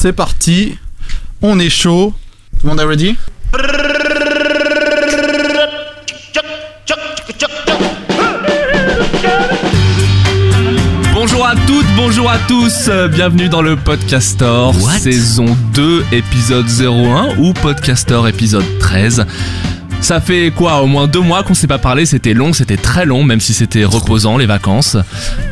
c'est parti. On est chaud. Tout le monde est ready? Bonjour à toutes, bonjour à tous, euh, bienvenue dans le Podcaster, saison 2, épisode 01 ou Podcaster épisode 13. Ça fait quoi Au moins deux mois qu'on s'est pas parlé, c'était long, c'était très long, même si c'était reposant les vacances.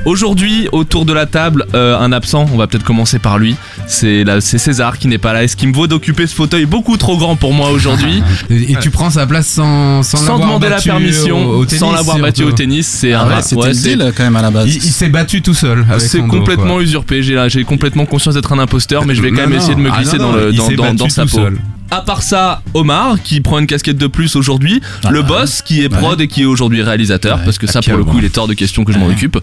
Aujourd'hui, autour de la table, euh, un absent, on va peut-être commencer par lui. C'est là, c'est César qui n'est pas là. Est-ce qu'il me vaut d'occuper ce fauteuil beaucoup trop grand pour moi aujourd'hui? Et tu prends sa place sans, sans, demander la permission, au- au tennis, sans l'avoir battu au tennis, c'est Ah un ouais, C'était ouais, le c'est- deal quand même à la base. Il, il s'est battu tout seul. C'est complètement quoi. usurpé. J'ai complètement conscience d'être un imposteur, mais je vais quand Non, même non. essayer de me Ah, glisser non, dans, non, le, il dans, s'est dans- battu dans sa peau. seul. À part ça, Omar qui prend une casquette de plus aujourd'hui, Ah, le ouais. boss qui est prod et qui est aujourd'hui réalisateur, Ouais, parce que ça pour le coup il est hors de question que je m'en occupe.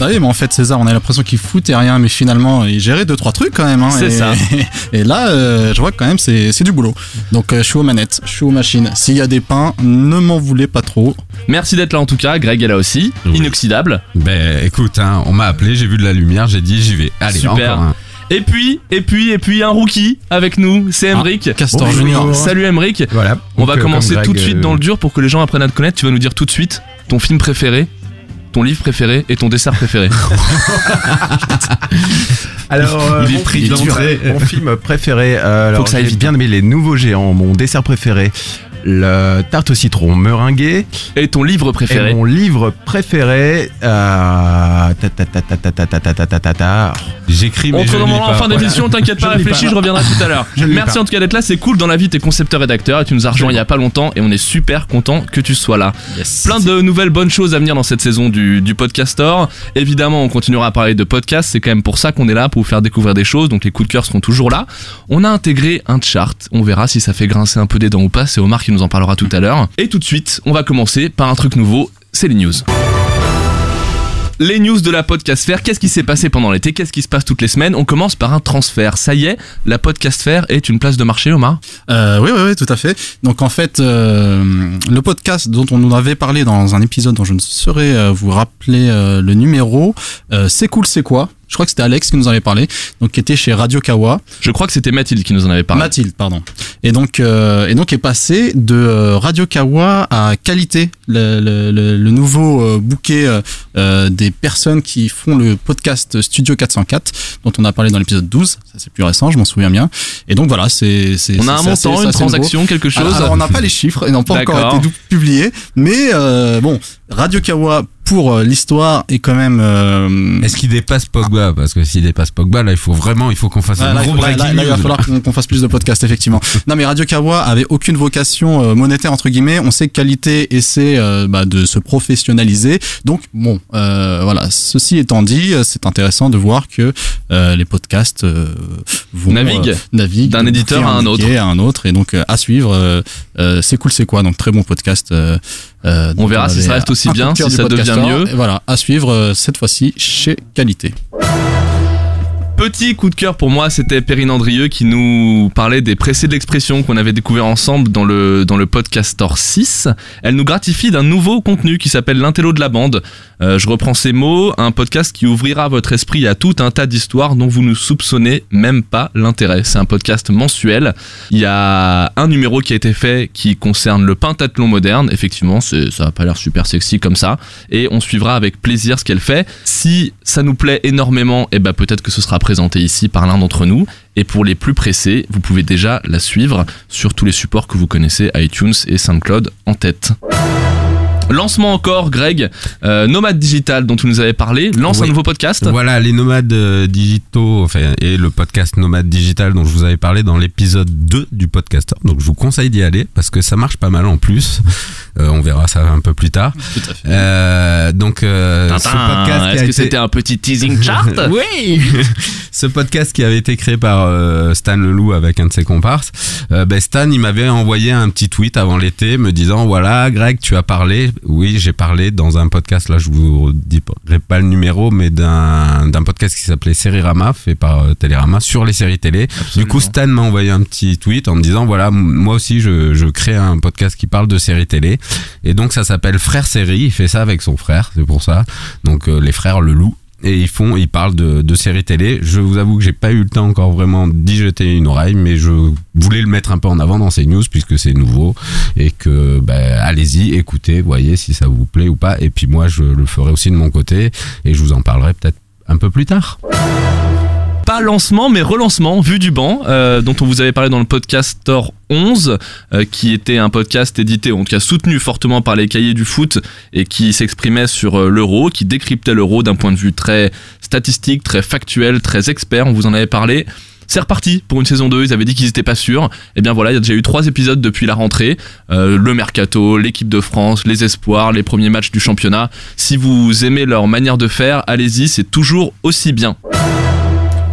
Ah oui, mais en fait, César, on a l'impression qu'il foutait rien, mais finalement, il gérait deux trois trucs quand même. Hein, C'est et, ça. Et là, euh, je vois que quand même, c'est c'est du boulot. Donc, euh, je suis aux manettes, je suis aux machines. S'il y a des pains, ne m'en voulez pas trop. Merci d'être là en tout cas, Greg est là aussi, Oui. inoxydable. Ben écoute, hein, on m'a appelé, j'ai vu de la lumière, j'ai dit j'y vais. Allez, Super. encore un. Et puis, et puis, et puis un rookie avec nous, c'est Emric. Castor Bonjour. Junior. Salut Emric. Voilà. On Donc, va euh, commencer comme tout de suite euh, dans le dur pour que les gens apprennent à te connaître. Tu vas nous dire tout de suite ton film préféré, ton livre préféré et ton dessert préféré. Alors, euh, Il est mon, pris film, d'entrée. mon film préféré, euh, alors que ça aille j'ai vite. bien aimé les nouveaux géants. Mon dessert préféré, la tarte au citron meringuée. Et ton livre préféré Et mon livre préféré. J'écris mais On te demandera en fin d'émission, t'inquiète pas, réfléchis, je reviendrai tout à l'heure. Merci en tout cas d'être là, c'est cool dans la vie, t'es concepteur rédacteur et tu nous as rejoint il y a pas longtemps et on est super content que tu sois là. Plein de nouvelles bonnes choses à venir dans cette saison du, Podcaster. Évidemment, on continuera à parler de podcasts, c'est quand même pour ça qu'on est là, pour vous faire découvrir des choses, donc les coups de cœur seront toujours là. On a intégré un chart, on verra si ça fait grincer un peu des dents ou pas, c'est au qui nous en parlera tout à l'heure. Et tout de suite, on va commencer par un truc nouveau, c'est les news. Les news de la podcast faire. Qu'est-ce qui s'est passé pendant l'été? Qu'est-ce qui se passe toutes les semaines? On commence par un transfert. Ça y est, la podcast faire est une place de marché, Omar? Euh, oui, oui, oui, tout à fait. Donc en fait, euh, le podcast dont on nous avait parlé dans un épisode dont je ne saurais euh, vous rappeler le numéro, c'est cool, c'est quoi? Je crois que c'était Alex qui nous en avait parlé, donc qui était chez Radio Kawa. Je crois que c'était Mathilde qui nous en avait parlé. Mathilde, pardon. Et donc, euh, et donc est passé de euh, Radio Kawa à Qualité, le, le, le, le nouveau euh, bouquet euh, euh, des personnes qui font le podcast Studio 404, dont on a parlé dans l'épisode 12. Ça c'est plus récent, je m'en souviens bien. Et donc voilà, c'est c'est On a un assez- montant, une assez nouveau. transaction, quelque chose Alors, alors, on n'a pas les chiffres, ils n'ont pas encore été publiés, mais euh, bon, Radio Kawa pour euh, l'histoire est quand même. euh, Est-ce qu'il dépasse Pogba? Parce que s'il dépasse Pogba, là, il faut vraiment, il faut qu'on fasse Ah, un là, gros faut- là, breaking là, il va falloir qu'on fasse plus de podcasts, effectivement. non, mais Radio Kawa avait aucune vocation euh, monétaire, entre guillemets. On sait que qualité essaie euh, bah, de se professionnaliser. Donc, bon, euh, voilà. Ceci étant dit, euh, c'est intéressant de voir que euh, les podcasts euh, vont, Naviguent. euh, naviguent D'un éditeur à un bouquet à un autre. Et donc, euh, à suivre, euh, euh, c'est cool, c'est quoi. Donc, très bon podcast. Euh, On verra si ça reste aussi bien, si ça devient podcasteur. mieux. Et voilà, à suivre euh, cette fois-ci chez Qualité. Petit coup de cœur pour moi, c'était Perrine Andrieux qui nous parlait des pressés de l'expression qu'on avait découvert ensemble dans le, dans le Podcastor 6. Elle nous gratifie d'un nouveau contenu qui s'appelle L'intello de la bande. Euh, je reprends ces mots, un podcast qui ouvrira votre esprit à tout un tas d'histoires dont vous ne soupçonnez même pas l'intérêt. C'est un podcast mensuel. Il y a un numéro qui a été fait qui concerne le pentathlon moderne. Effectivement, ça n'a pas l'air super sexy comme ça. Et on suivra avec plaisir ce qu'elle fait. Si ça nous plaît énormément, et ben peut-être que ce sera présenté ici par l'un d'entre nous. Et pour les plus pressés, vous pouvez déjà la suivre sur tous les supports que vous connaissez, iTunes et SoundCloud en tête. Lancement encore, Greg, euh, Nomade Digital dont tu nous avais parlé, lance un nouveau podcast. Voilà, les nomades euh, digitaux, enfin, et le podcast Nomade Digital dont je vous avais parlé dans l'épisode 2 du podcaster. Donc je vous conseille d'y aller parce que ça marche pas mal en plus. Euh, on verra ça un peu plus tard. Tout à fait. Donc ce podcast Est-ce que été... c'était un petit teasing chart Oui Ce podcast qui avait été créé par Stan Leloup avec un de ses comparses, ben Stan il m'avait envoyé un petit tweet avant l'été me disant voilà Greg tu as parlé, oui j'ai parlé dans un podcast là je vous dirai pas le numéro mais d'un podcast qui s'appelait Sérirama fait par euh, Télérama sur les séries télé. Du coup Stan m'a envoyé un petit tweet en me disant voilà moi aussi je, je crée un podcast qui parle de séries télé et donc ça s'appelle Frère Série, il fait ça avec son frère, c'est pour ça. Donc euh, les frères Leloup et ils font, ils parlent de, de séries télé. Je vous avoue que j'ai pas eu le temps encore vraiment d'y jeter une oreille, mais je voulais le mettre un peu en avant dans ces news puisque c'est nouveau et que ben, allez-y, écoutez, voyez si ça vous plaît ou pas. Et puis moi, je le ferai aussi de mon côté et je vous en parlerai peut-être un peu plus tard. Pas lancement, mais relancement, vu du banc, euh, dont on vous avait parlé dans le podcast Store 11, euh, qui était un podcast édité, en tout cas soutenu fortement par les cahiers du foot, et qui s'exprimait sur euh, l'euro, qui décryptait l'euro d'un point de vue très statistique, très factuel, très expert, on vous en avait parlé. C'est reparti pour une saison 2, ils avaient dit qu'ils étaient pas sûrs. Et bien voilà, il y a déjà eu trois épisodes depuis la rentrée. Le mercato, l'équipe de France, les espoirs, les premiers matchs du championnat. Si vous aimez leur manière de faire, allez-y, c'est toujours aussi bien.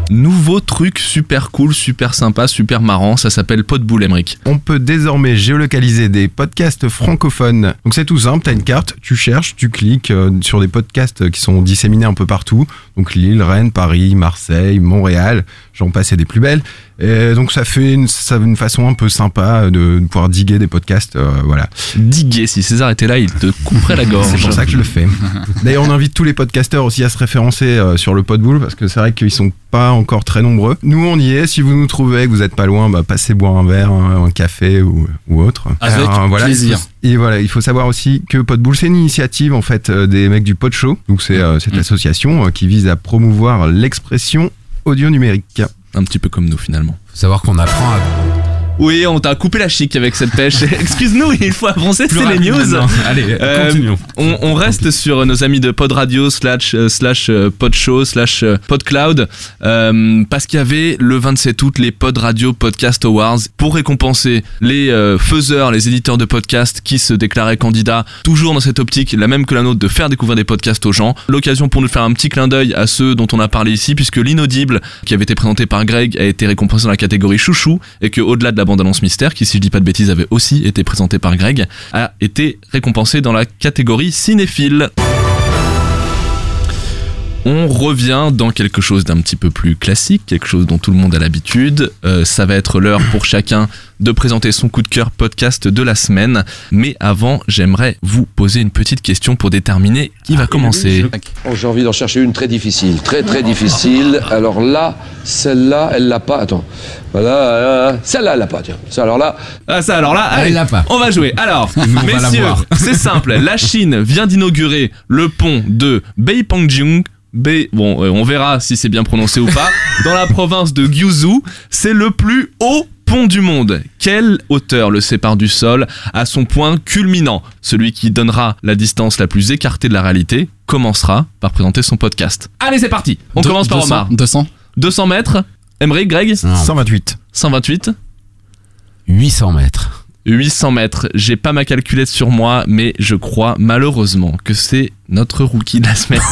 Nouveau truc super cool, super sympa, super marrant, ça s'appelle Podbull Emric. On peut désormais géolocaliser des podcasts francophones. Donc c'est tout simple, t'as une carte, tu cherches, tu cliques euh, sur des podcasts qui sont disséminés un peu partout. Donc Lille, Rennes, Paris, Marseille, Montréal, j'en passe et des plus belles. Et donc ça fait une, ça, une façon un peu sympa de, de pouvoir diguer des podcasts, euh, voilà. Diguer, si César était là, il te couperait la gorge. C'est pour ça que je le fais. D'ailleurs, on invite tous les podcasteurs aussi à se référencer euh, sur le Podbull parce que c'est vrai qu'ils sont pas encore très nombreux. Nous, on y est. Si vous nous trouvez, que vous êtes pas loin, bah, passez boire un verre, un, un café ou, ou autre. Avec voilà, plaisir. Et voilà, il faut savoir aussi que Podbull, c'est une initiative en fait euh, des mecs du Pod Show. Donc c'est euh, cette Mm. association euh, qui vise à promouvoir l'expression audio numérique. Un petit peu comme nous finalement. Faut savoir qu'on apprend à Oui, on t'a coupé la chic avec cette pêche. Excuse-nous, il faut avancer, c'est les news. Allez, Euh, continuons. On, on reste sur nos amis de Pod Radio slash euh, slash euh, Pod Show slash euh, PodCloud euh, parce qu'il y avait le 27 août les Pod Radio Podcast Awards pour récompenser les euh, faiseurs, les éditeurs de podcasts qui se déclaraient candidats toujours dans cette optique, la même que la nôtre, de faire découvrir des podcasts aux gens. L'occasion pour nous faire un petit clin d'œil à ceux dont on a parlé ici puisque l'inaudible qui avait été présenté par Greg a été récompensé dans la catégorie chouchou et que au-delà de la bande-annonce mystère qui si je dis pas de bêtises avait aussi été présenté par Greg a été récompensé dans la catégorie cinéphile. On revient dans quelque chose d'un petit peu plus classique, quelque chose dont tout le monde a l'habitude. Euh, ça va être l'heure pour chacun de présenter son coup de cœur podcast de la semaine. Mais avant, j'aimerais vous poser une petite question pour déterminer qui va commencer. Oh, j'ai envie d'en chercher une très difficile, très très difficile. Alors là, celle-là, elle l'a pas. Attends, voilà, euh, celle-là, elle l'a pas. Tiens, ça alors là, Ah ça alors là, Elle l'a pas. on va jouer. Alors, messieurs, c'est simple. La Chine vient d'inaugurer le pont de Beipangjung. Bei- bon, euh, on verra si c'est bien prononcé ou pas. Dans la province de Gyuzhou, c'est le plus haut pont du monde. Quelle hauteur le sépare du sol à son point culminant? Celui qui donnera la distance la plus écartée de la réalité commencera par présenter son podcast. Allez, c'est parti. On commence par 200, Omar. 200 200 mètres. Emery, Greg, Non, 128. 128. 800 mètres. 800 mètres. J'ai pas ma calculette sur moi, mais je crois malheureusement que c'est notre rookie de la semaine.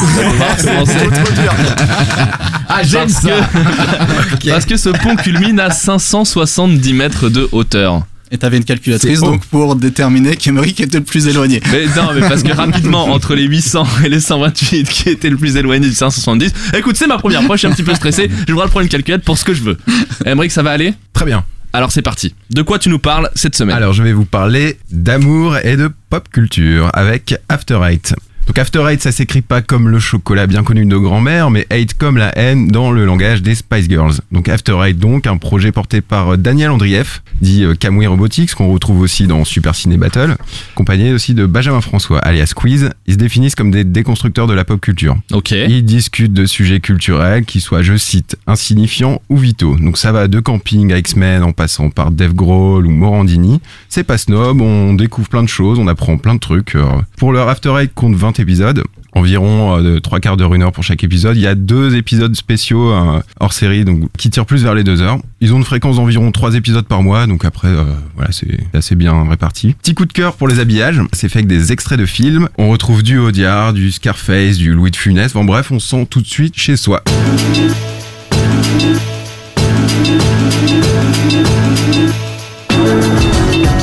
Ah, Parce que, parce que ce pont culmine à 570 mètres de hauteur. Et t'avais une calculatrice donc pour déterminer qu'Emeric était le plus éloigné. Mais non, mais parce que rapidement, entre les 800 et les 128, qui étaient le plus éloigné du 570, écoute, c'est ma première fois, je suis un petit peu stressé, je voudrais prendre une calculette pour ce que je veux. Emmerich, ça va aller? Très bien. Alors c'est parti. De quoi tu nous parles cette semaine? Alors, je vais vous parler d'amour et de pop culture avec After Eight. Donc After Eight, ça s'écrit pas comme le chocolat bien connu de grand-mère, mais hate comme la haine dans le langage des Spice Girls. Donc After Eight, donc un projet porté par euh, Daniel Andrieff, dit euh, Kamui Robotics, qu'on retrouve aussi dans Super Ciné Battle, accompagné aussi de Benjamin François, alias Quiz. Ils se définissent comme des déconstructeurs de la pop culture. Ok. Ils discutent de sujets culturels qui soient, je cite, insignifiants ou vitaux. Donc ça va de camping à X-Men en passant par Dave Grohl ou Morandini. C'est pas snob, on découvre plein de choses, on apprend plein de trucs. Euh, Pour leur After Eight compte 20 épisodes. Environ euh, de trois quarts d'heure, une heure pour chaque épisode. Il y a deux épisodes spéciaux euh, hors série, donc qui tirent plus vers les deux heures. Ils ont une fréquence d'environ trois épisodes par mois, donc après, euh, voilà, c'est assez bien réparti. Petit coup de cœur pour les habillages. C'est fait avec des extraits de films. On retrouve du Audiard, du Scarface, du Louis de Funès. Bon bref, on se sent tout de suite chez soi.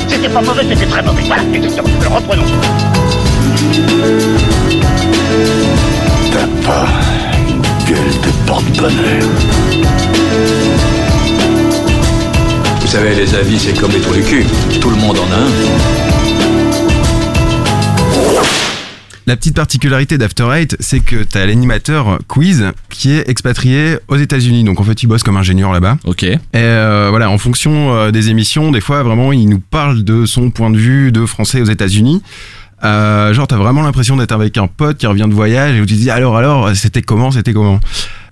C'était pas mauvais, c'était très mauvais. Voilà, exactement. Reprenons. T'as pas une gueule de porte-bonheur. Vous savez, les avis, c'est comme les trous du cul. Tout le monde en a un. La petite particularité d'After Eight, c'est que tu as l'animateur Quiz qui est expatrié aux États-Unis. Donc en fait, il bosse comme ingénieur là-bas. Ok. Et euh, voilà, en fonction euh, des émissions, des fois, vraiment, il nous parle de son point de vue de français aux États-Unis. Euh, genre, t'as vraiment l'impression d'être avec un pote qui revient de voyage et où tu te dis alors, alors, c'était comment, c'était comment?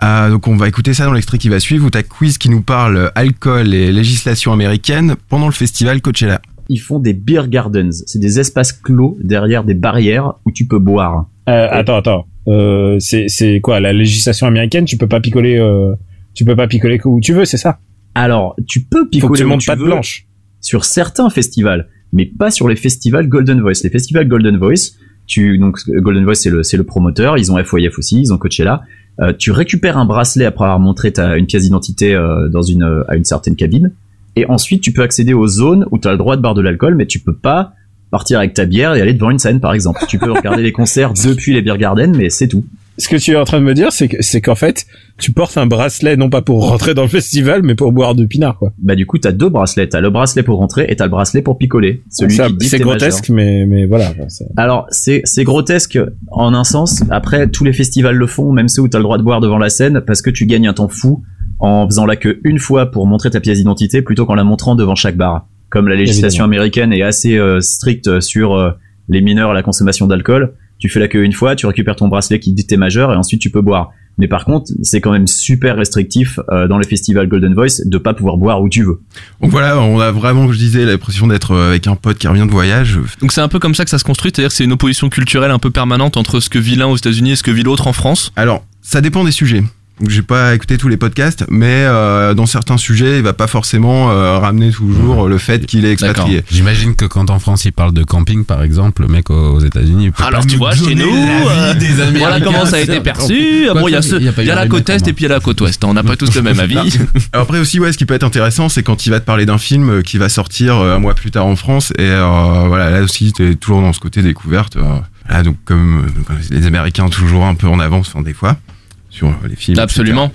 Euh, donc, on va écouter ça dans l'extrait qui va suivre où t'as Quiz qui nous parle alcool et législation américaine pendant le festival Coachella. Ils font des beer gardens. C'est des espaces clos derrière des barrières où tu peux boire. Euh, attends, attends. Euh, c'est c'est quoi la législation américaine? Tu peux pas picoler. Euh, tu peux pas picoler où tu veux, c'est ça? Alors, tu peux Faut que picoler tu où tu pas de veux blanche. sur certains festivals, mais pas sur les festivals Golden Voice. Les festivals Golden Voice, tu donc Golden Voice c'est le c'est le promoteur. Ils ont FYF aussi, ils ont Coachella. Euh, tu récupères un bracelet après avoir montré ta une pièce d'identité euh, dans une euh, à une certaine cabine, et ensuite tu peux accéder aux zones où tu as le droit de boire de l'alcool, mais tu peux pas partir avec ta bière et aller devant une scène par exemple. Tu peux regarder les concerts depuis les beer gardens, mais c'est tout. Ce que tu es en train de me dire, c'est que c'est qu'en fait, tu portes un bracelet non pas pour rentrer dans le festival, mais pour boire du pinard, quoi. Bah du coup t'as deux bracelets, t'as le bracelet pour rentrer et t'as le bracelet pour picoler. Celui Ça, qui c'est grotesque, mais mais voilà. Alors, c'est c'est grotesque en un sens. Après, tous les festivals le font, même ceux où tu as le droit de boire devant la scène, parce que tu gagnes un temps fou en faisant la queue une fois pour montrer ta pièce d'identité plutôt qu'en la montrant devant chaque bar. Comme la législation américaine est assez euh, stricte sur euh, les mineurs et la consommation d'alcool, tu fais la queue une fois, tu récupères ton bracelet qui dit que t'es majeur et ensuite tu peux boire. Mais par contre, c'est quand même super restrictif euh, dans les festivals Golden Voice de pas pouvoir boire où tu veux. Donc voilà, on a vraiment, comme je disais, l'impression d'être euh, avec un pote qui revient de voyage. Donc c'est un peu comme ça que ça se construit, c'est-à-dire que c'est une opposition culturelle un peu permanente entre ce que vit l'un aux États-Unis et ce que vit l'autre en France? Alors, ça dépend des sujets. J'ai pas écouté tous les podcasts, mais euh, dans certains sujets, il va pas forcément euh, ramener toujours le fait qu'il est expatrié. J'imagine que quand en France il parle de camping par exemple, le mec aux États-Unis. Alors tu vois, chez nous, euh, des voilà comment ça a été perçu. Quoi Bon, il y a, ce- y y la côte est et puis il y a la côte ouest. On n'a pas tous le même avis. Alors après aussi, ouais, ce qui peut être intéressant, c'est quand il va te parler d'un film euh, qui va sortir un mois plus tard en France, et euh, voilà, là aussi, t'es toujours dans ce côté découverte. voilà, donc comme, comme les Américains toujours un peu en avance, enfin, des fois, sur euh, les films. etc. Absolument.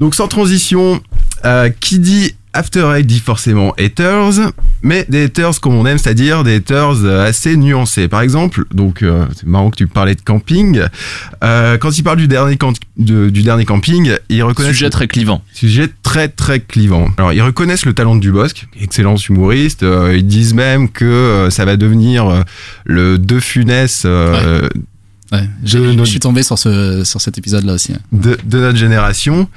Donc sans transition, euh, qui dit After Eight dit forcément haters, mais des haters comme on aime, c'est-à-dire des haters euh, assez nuancés. Par exemple, donc euh, c'est marrant que tu parlais de camping. Euh, quand il parle du dernier, camp- de- du dernier camping, ils reconnaissent Sujet très clivant. Sujet très très clivant. Alors ils reconnaissent le talent de Dubosc, excellent humoriste. euh, ils disent même que euh, ça va devenir le De Funès euh, Ouais, De j'ai- je notre- suis tombé sur, ce, sur cet épisode-là aussi. hein. de, de notre génération.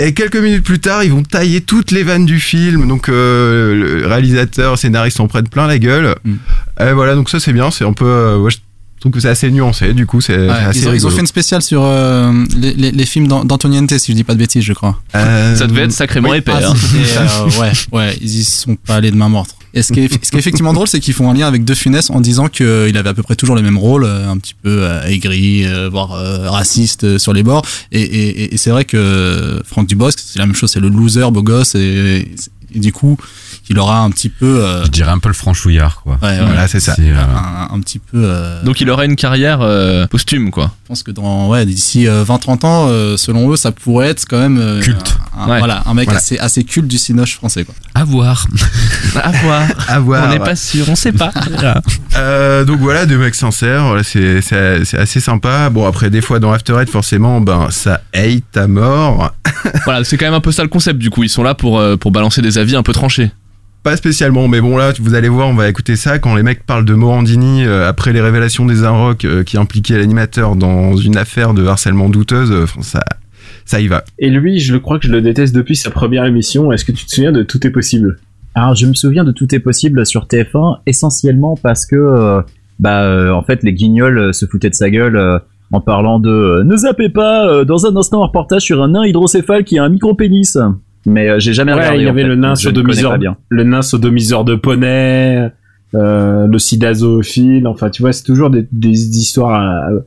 Et quelques minutes plus tard, ils vont tailler toutes les vannes du film. Donc euh, le réalisateur, scénariste s'en prennent plein la gueule. Mm. Et voilà, donc ça c'est bien. C'est un peu, euh, ouais, je trouve que c'est assez nuancé. Du coup, c'est Ouais, assez ils, ont, ils ont rigolo. fait une spéciale sur euh, les, les, les films d'An- d'Antoniente, si je dis pas de bêtises, je crois. Euh, Ça devait être sacrément Oui. épais. Ah, hein. euh, ouais, ouais, ils y sont pas allés de main morte. Et ce qui est, ce qui est effectivement drôle, c'est qu'ils font un lien avec De Funès en disant qu'il avait à peu près toujours le même rôle, euh, un petit peu euh, aigri, euh, voire euh, raciste euh, sur les bords. Et, et, et c'est vrai que Franck Dubosc, c'est la même chose, c'est le loser beau gosse, et du coup, il aura un petit peu, euh, Je dirais un peu le franchouillard quoi. ouais, ouais, Voilà, c'est ça. Euh, un, un petit peu. euh, Donc il aurait une carrière euh, posthume, quoi. Je pense que dans ouais d'ici euh, 20-30 ans, euh, selon eux, ça pourrait être quand même euh, Culte. un- un- Ouais. Voilà, un mec Voilà. assez assez culte du cinoche français quoi. à voir. À voir. à voir. On n'est pas sûr, on sait pas. Euh, donc voilà, deux mecs sincères, voilà, c'est c'est- c'est assez sympa. Bon après, des fois dans After Eight, forcément, ben ça hate à mort. voilà, c'est quand même un peu ça le concept. Du coup, ils sont là pour euh, pour balancer des avis un peu tranchés. Pas spécialement, mais bon là, vous allez voir, on va écouter ça quand les mecs parlent de Morandini euh, après les révélations des Inrocks euh, qui impliquaient l'animateur dans une affaire de harcèlement douteuse. euh, ça, ça y va. Et lui, je le crois que je le déteste depuis sa première émission. Est-ce que tu te souviens de Tout est possible? Alors, je me souviens de Tout est possible sur TF1 essentiellement parce que, euh, bah, euh, en fait, les guignols se foutaient de sa gueule euh, en parlant de euh, ne zappez pas euh, dans un instant un reportage sur un nain hydrocéphale qui a un micro pénis. Mais euh, j'ai jamais Ouais, regardé. il y avait fait, le nain sodomiseur, le nain sodomiseur de poney, euh, le sida zoophile. Enfin, tu vois, c'est toujours des, des histoires euh,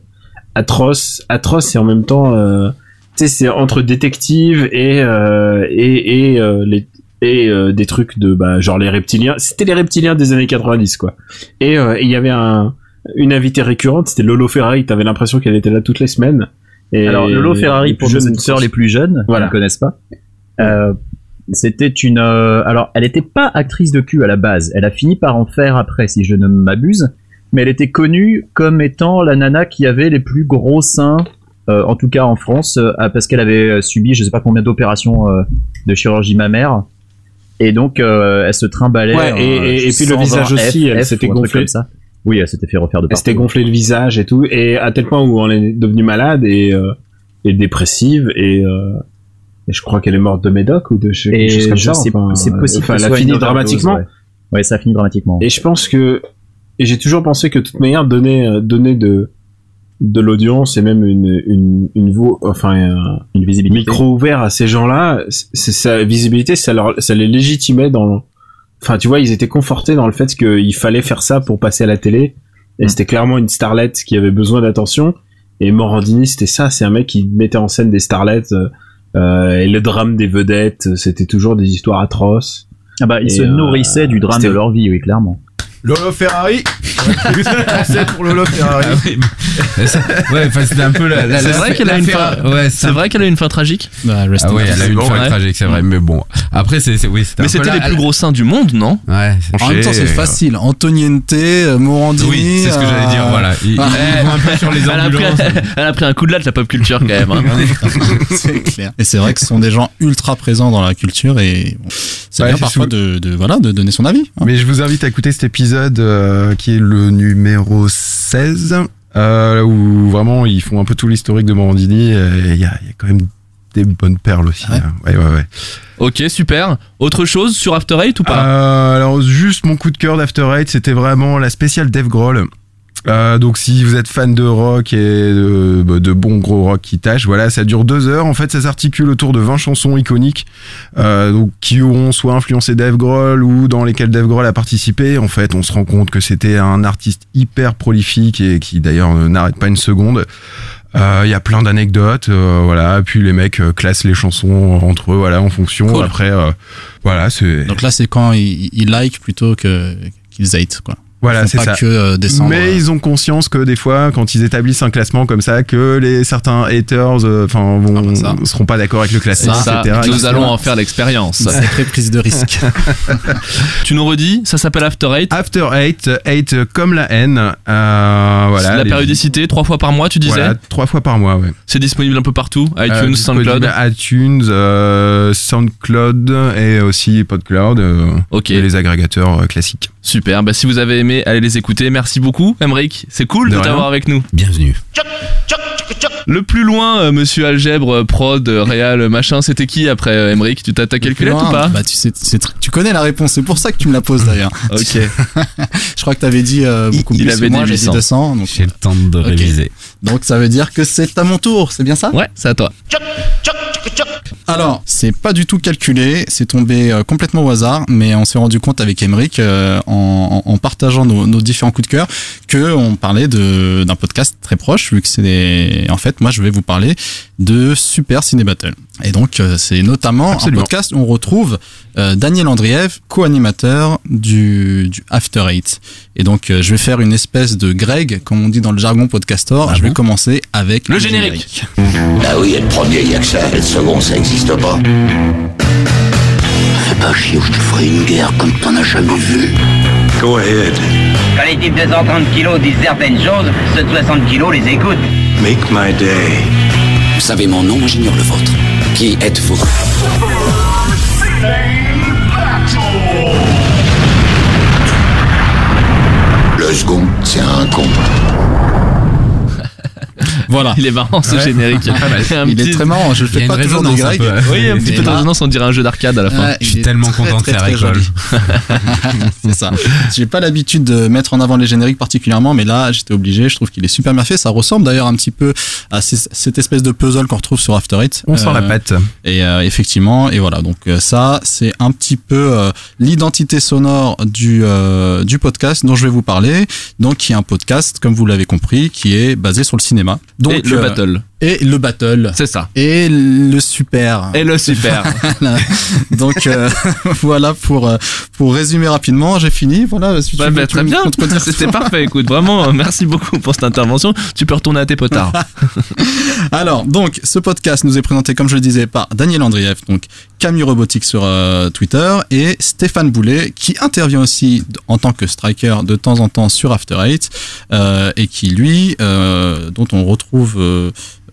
atroces, atroces et en même temps, euh, tu sais, c'est entre détective et euh, et et euh, les et euh, des trucs de bah genre les reptiliens. C'était les reptiliens des années 90 quoi. Et euh, et il y avait un une invitée récurrente, c'était Lolo Ferrari. T'avais l'impression qu'elle était là toutes les semaines. Et Alors, Lolo Ferrari, les pour jeunes auditeurs les plus jeunes, Voilà. qui ne connaissent pas, euh, c'était une. euh, alors, elle n'était pas actrice de cul à la base. Elle a fini par en faire après, si je ne m'abuse. mais elle était connue comme étant la nana qui avait les plus gros seins, euh, en tout cas en France, euh, parce qu'elle avait euh, subi je sais pas combien d'opérations euh, de chirurgie mammaire. Et donc euh, elle se trimballait. Ouais, en, et- et- et puis le 120 visage aussi, F, elle s'était gonflée. comme ça. Oui, elle s'était fait refaire de Elle partout. s'était gonflé le visage et tout, et à tel point où on est devenu malade et, euh, et dépressive, et, euh, et je crois qu'elle est morte de médoc ou de chez quelque chose comme je ça. sais- enfin, c'est possible. Enfin, elle a fini dramatiquement. Ouais. Ouais, ça a fini dramatiquement. Et je pense que et j'ai toujours pensé que de toute manière donner euh, donner de de l'audience et même une une une vo- enfin un Une visibilité. micro ouvert à ces gens-là, c'est sa visibilité, ça leur ça les légitimait dans enfin tu vois, ils étaient confortés dans le fait qu'il fallait faire ça pour passer à la télé et Mm. c'était clairement une starlette qui avait besoin d'attention et Morandini c'était ça, c'est un mec qui mettait en scène des starlettes euh, euh, et le drame des vedettes, c'était toujours des histoires atroces. Ah bah, ils Et, se euh, nourrissaient du drame de leur vie, oui, clairement. Lolo Ferrari Français pour Lolo Ferrari. Ah oui, mais ça- ouais, enfin, c'était un peu la. la- C'est la- vrai qu'elle a la une fin- Ouais, C'est vrai qu'elle a une fin tragique. Bah, rest Ah in ouais, peace. elle a eu une bon, fin ouais. tragique, c'est vrai. Mais bon, après, c'est c'est- oui, c'était Mais un peu c'était la- les plus gros seins du monde, non? Ouais. c'est- En même temps, c'est facile. Antoniente, euh, Morandini. Oui, c'est ce que j'allais dire. euh, Voilà. Ils, ils Ah. vont un peu sur les elle a, pris, ambulances. elle a pris un coup de latte, la pop culture, quand même. hein. c'est clair. Et c'est vrai que ce sont des gens ultra présents dans la culture et bon, c'est Ouais, bien c'est parfois de, de voilà de donner son avis. hein. Mais je vous invite à écouter cet épisode euh, qui est le numéro 16, euh, où vraiment ils font un peu tout l'historique de Morandini. et Il y, a, il y a quand même des bonnes perles aussi. Ah ouais hein. ouais, ouais, ouais. Ok, super. Autre chose sur After Eight ou pas? Euh, alors juste mon coup de cœur d'After Eight, c'était vraiment la spéciale Dave Grohl. Euh, donc si vous êtes fan de rock et de, bah, de bon gros rock qui tâche, voilà, ça dure deux heures. En fait, ça s'articule autour de 20 chansons iconiques euh, donc, qui auront soit influencé Dave Grohl ou dans lesquelles Dave Grohl a participé. En fait, on se rend compte que c'était un artiste hyper prolifique et qui d'ailleurs n'arrête pas une seconde. Euh, Il y a plein d'anecdotes, euh, voilà. Puis les mecs euh, classent les chansons entre eux, voilà, en fonction. Cool. Après, euh, voilà, c'est Donc là, c'est quand ils, ils like plutôt que qu'ils hate quoi. Voilà, c'est ça. que euh, descendre. Mais euh, ils ont conscience que des fois, quand ils établissent un classement comme ça, que les certains haters, euh, enfin, vont Ah bah seront pas d'accord avec le classement, Ça, etc. nous etc. allons en faire l'expérience. sacrée prise de risque. tu nous redis, ça s'appelle After Eight. After Eight, Eight comme la haine, euh, voilà. la les- périodicité, trois fois par mois, tu disais Voilà, trois fois par mois, ouais. C'est disponible un peu partout Euh, iTunes, disponible SoundCloud. iTunes, euh, SoundCloud et aussi PodCloud, euh, Ok, et les agrégateurs euh, classiques. Super. Bah, si vous avez aimé, allez les écouter. Merci beaucoup, Emric. C'est cool De t'avoir avec nous. Bienvenue. Le plus loin, euh, monsieur Algèbre, euh, prod, euh, réal, machin, c'était qui après euh, Emric Tu t'as t'as calculé ou pas? Bah tu sais, tu connais la réponse. C'est pour ça que tu me la poses d'ailleurs. Ok. Je crois que t'avais dit euh, beaucoup il plus avait que moi. dit J'ai dit 800. 200. Donc, J'ai le temps de Ok. réviser. Donc ça veut dire que c'est à mon tour. C'est bien ça? Ouais, c'est à toi. Alors, c'est pas du tout calculé, c'est tombé euh, complètement au hasard, mais on s'est rendu compte avec Emeric euh, en, en- partageant nos, nos différents coups de cœur que on parlait de d'un podcast très proche, vu que c'est des... en fait moi je vais vous parler de Super Ciné Battle. Et donc euh, c'est notamment Absolument. un podcast où on retrouve euh, Daniel Andriev, co-animateur du, du After Eight. Et donc euh, je vais faire une espèce de Greg, comme on dit dans le jargon podcastor. je vais commencer avec Le générique. Ah oui, et le premier, il y a que ça, et le second, ça existe pas. Fais pas chier ou je te ferai une guerre comme t'en as jamais vu. Go ahead. Quand les types de 130 kilos disent certaines choses, ceux de 60 kilos les écoutent. Make my day. Vous savez mon nom, j'ignore le vôtre. Qui êtes-vous? Le second, c'est un con. Voilà. Il est marrant ce générique. Un Il est très marrant, je le Il y a fais une pas toujours des un. Oui, un petit peu de résonance, on dirait un jeu d'arcade à la fin. Ouais, Je suis tellement très, content de faire très école. c'est ça. J'ai pas l'habitude de mettre en avant les génériques particulièrement, mais là, j'étais obligé. Je trouve qu'il est super bien fait. Ça ressemble d'ailleurs un petit peu à ces- cette espèce de puzzle qu'on retrouve sur After Eight. On sent Euh, la patte. Et euh, effectivement, et voilà. Donc euh, ça, c'est un petit peu euh, l'identité sonore du euh, du podcast dont je vais vous parler. Donc, qui est un podcast, comme vous l'avez compris, qui est basé sur le cinéma. Donc Et le battle. Et le battle C'est ça. et le super. Et le super. Voilà. Donc euh, voilà pour euh, pour résumer rapidement, j'ai fini. Voilà. Si Ouais, bah, très bien. C'était parfait. Écoute, vraiment, euh, merci beaucoup pour cette intervention. Tu peux retourner à tes potards. Alors, donc, ce podcast nous est présenté, comme je le disais, par Daniel Andrieff, donc Camille Robotique sur euh, Twitter, et Stéphane Boulet, qui intervient aussi en tant que striker de temps en temps sur After Eight, euh, et qui, lui, euh, dont on retrouve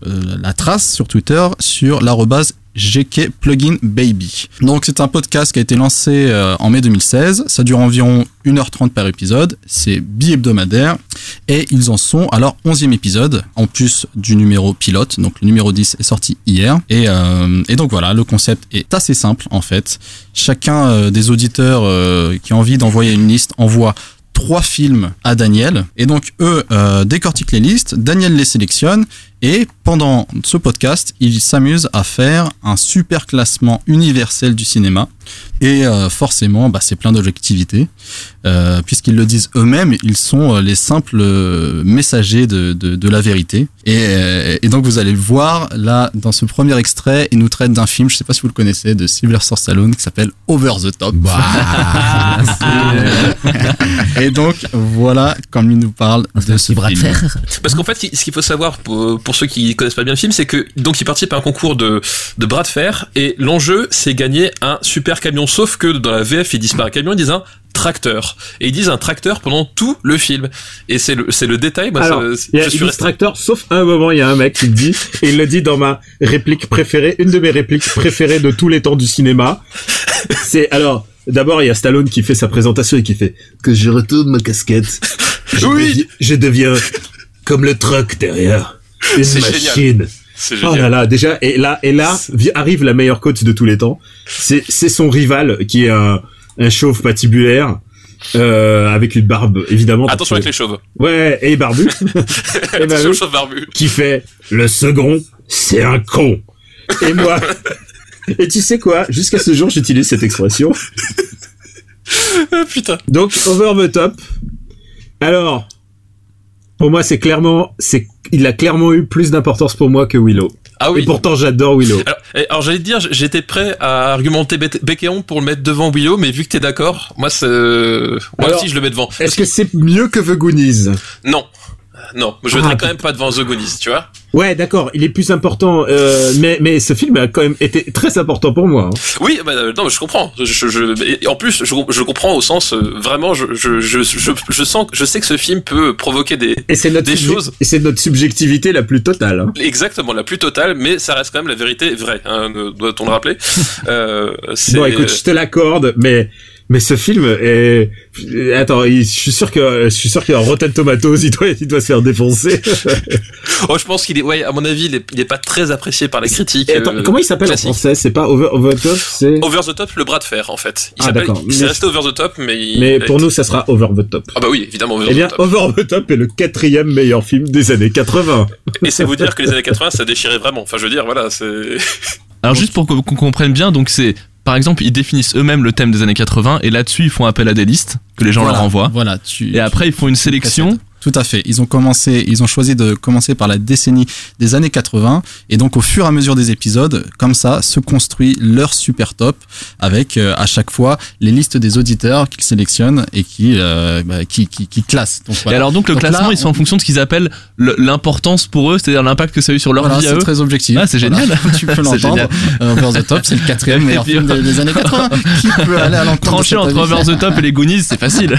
euh, la trace sur Twitter sur l'arrobase GK Plugin Baby. Donc c'est un podcast qui a été lancé euh, en mai 2016, ça dure environ 1h30 par épisode, c'est bi-hebdomadaire. Et ils en sont à leur 11e épisode en plus du numéro pilote, donc le numéro 10 est sorti hier. Et, euh, et donc voilà, le concept est assez simple en fait. Chacun des auditeurs qui a envie d'envoyer une liste envoie trois films à Daniel. Et donc eux décortiquent les listes, Daniel les sélectionne et pendant ce podcast, ils s'amusent à faire un super classement universel du cinéma. Et euh, forcément, bah, c'est plein d'objectivité, euh, puisqu'ils le disent eux-mêmes, ils sont euh, les simples messagers de, de, de la vérité. Et, euh, et donc vous allez le voir, là, dans ce premier extrait, ils nous traitent d'un film, je sais pas si vous le connaissez, de Sylvester Stallone, qui s'appelle Over the Top. Bah, et donc, voilà, comme il nous parle de ce film. Parce qu'en fait, ce qu'il faut savoir pour, pour ceux qui connaissent pas bien le film, c'est que donc il participe à un concours de, de bras de fer et l'enjeu c'est gagner un super camion. Sauf que dans la VF ils disent pas un camion, ils disent un tracteur. Et ils disent un tracteur pendant tout le film. Et c'est le c'est le détail. Moi, Alors, ça- y a je suis resté- tracteur, sauf à un moment, il y a un mec qui le dit, et il le dit dans ma réplique préférée, une de mes répliques préférées de tous les temps du cinéma. C'est, alors, d'abord, il y a Stallone qui fait sa présentation et qui fait, que je retourne ma casquette. Je Oui. deviens- je deviens comme le truck derrière. Une machine. génial. C'est Oh génial. là là, déjà, et là, et là, arrive la meilleure coach de tous les temps. C'est, c'est son rival, qui est un, un chauve patibulaire, euh, avec une barbe, évidemment. Attention que- avec les chauves. Ouais, et barbu. Et Attention barbu qui fait le second, c'est un con. Et moi. Et tu sais quoi? Jusqu'à ce jour, j'utilise cette expression. Putain. Donc, over the top. Alors, pour moi, c'est clairement, c'est, il a clairement eu plus d'importance pour moi que Willow. Ah oui. Et pourtant, j'adore Willow. Alors, alors, j'allais te dire, j'étais prêt à argumenter Becqueon pour le mettre devant Willow, mais vu que t'es d'accord, moi, c'est, moi Alors, aussi je le mets devant. Est-ce que c'est mieux que The Goonies? Non. Non, je Ah, mettrais quand même pas devant The Goonies, tu vois. Ouais, d'accord, il est plus important, euh, mais, mais ce film a quand même été très important pour moi. hein. Oui, bah, euh, non, je comprends. Je, je, en plus, je, je comprends au sens euh, vraiment, je, je, je, je, sens, je sais que ce film peut provoquer des, Et c'est notre, des choses. et c'est notre subjectivité la plus totale. hein. Exactement, la plus totale, mais ça reste quand même la vérité vraie, hein, ne- doit-on le rappeler. euh, c'est- Bon, écoute, je te l'accorde, mais mais ce film est. Attends, je suis sûr que je suis sûr qu'en Rotten Tomatoes, il doit il doit se faire défoncer. oh, je pense qu'il est, ouais, à mon avis, il est, il est pas très apprécié par les critiques. Et attends, euh, comment il s'appelle en français? C'est pas Over, Over the Top, c'est. Over the Top, le bras de fer, en fait. Il Ah, d'accord. il s'est resté Over the Top, mais il- Mais a pour été- nous, ça sera Over the Top. Ah bah oui, évidemment, Over Eh bien, the Top. Over the Top est le quatrième meilleur film des années 80. Et c'est vous dire que les années 80, ça déchirait vraiment. Enfin, je veux dire, voilà, c'est... Alors juste pour qu'on comprenne bien, donc c'est par exemple ils définissent eux-mêmes le thème des années 80 et là-dessus ils font appel à des listes que les gens Voilà, leur envoient. Voilà, tu, Et après ils font une sélection. Tout à fait. Ils ont commencé, ils ont choisi de commencer par la décennie des années 80 et donc au fur et à mesure des épisodes, comme ça, se construit leur super top avec euh, à chaque fois les listes des auditeurs qu'ils sélectionnent et qui, euh, bah, qui, qui, qui classent. Donc, Et alors donc le Donc là, classement ils sont en fonction de ce qu'ils appellent le- l'importance pour eux, c'est-à-dire l'impact que ça a eu sur leur Voilà, vie à c'est très objectif. Ah, c'est Voilà. génial. tu peux l'entendre. Euh, Over the Top, c'est le quatrième meilleur film des, des années 80. Qui peut aller à l'encontre Trancher entre Over the Top et les Goonies, c'est facile.